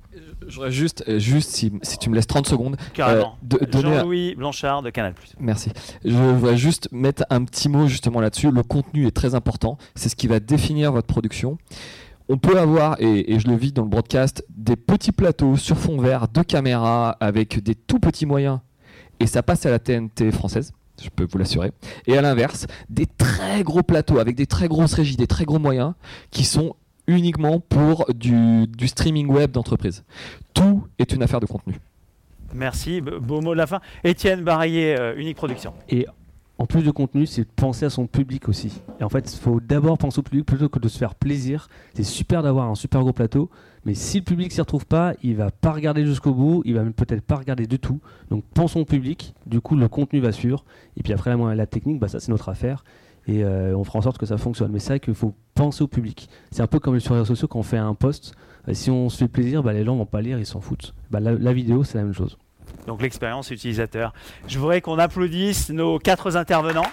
J'aurais juste, euh, juste si, si tu me laisses 30 secondes, Carrément. euh, de- donner à- Jean-Louis Blanchard de Canal+. Merci. Je voudrais juste mettre un petit mot justement là-dessus. Le contenu est très important. C'est ce qui va définir votre production. On peut avoir, et, et je le vis dans le broadcast, des petits plateaux sur fond vert, deux caméras avec des tout petits moyens, et ça passe à la TNT française. Je peux vous l'assurer. Et à l'inverse, des très gros plateaux avec des très grosses régies, des très gros moyens, qui sont uniquement pour du, du streaming web d'entreprise. Tout est une affaire de contenu. Merci, be- beau mot de la fin. Étienne Baraillé, euh, Unique Production. Et en plus de contenu, c'est de penser à son public aussi. Et en fait, il faut d'abord penser au public plutôt que de se faire plaisir. C'est super d'avoir un super gros plateau, mais si le public s'y retrouve pas, il va pas regarder jusqu'au bout, il va peut-être pas regarder du tout. Donc pensons au public, du coup le contenu va suivre. Et puis après la, technique, bah, ça c'est notre affaire. Et euh, on fera en sorte que ça fonctionne. Mais c'est vrai qu'il faut penser au public. C'est un peu comme sur les réseaux sociaux quand on fait un post. euh, si on se fait plaisir, bah, les gens vont pas lire, ils s'en foutent. Bah, la vidéo, c'est la même chose. Donc l'expérience utilisateur. Je voudrais qu'on applaudisse nos quatre intervenants.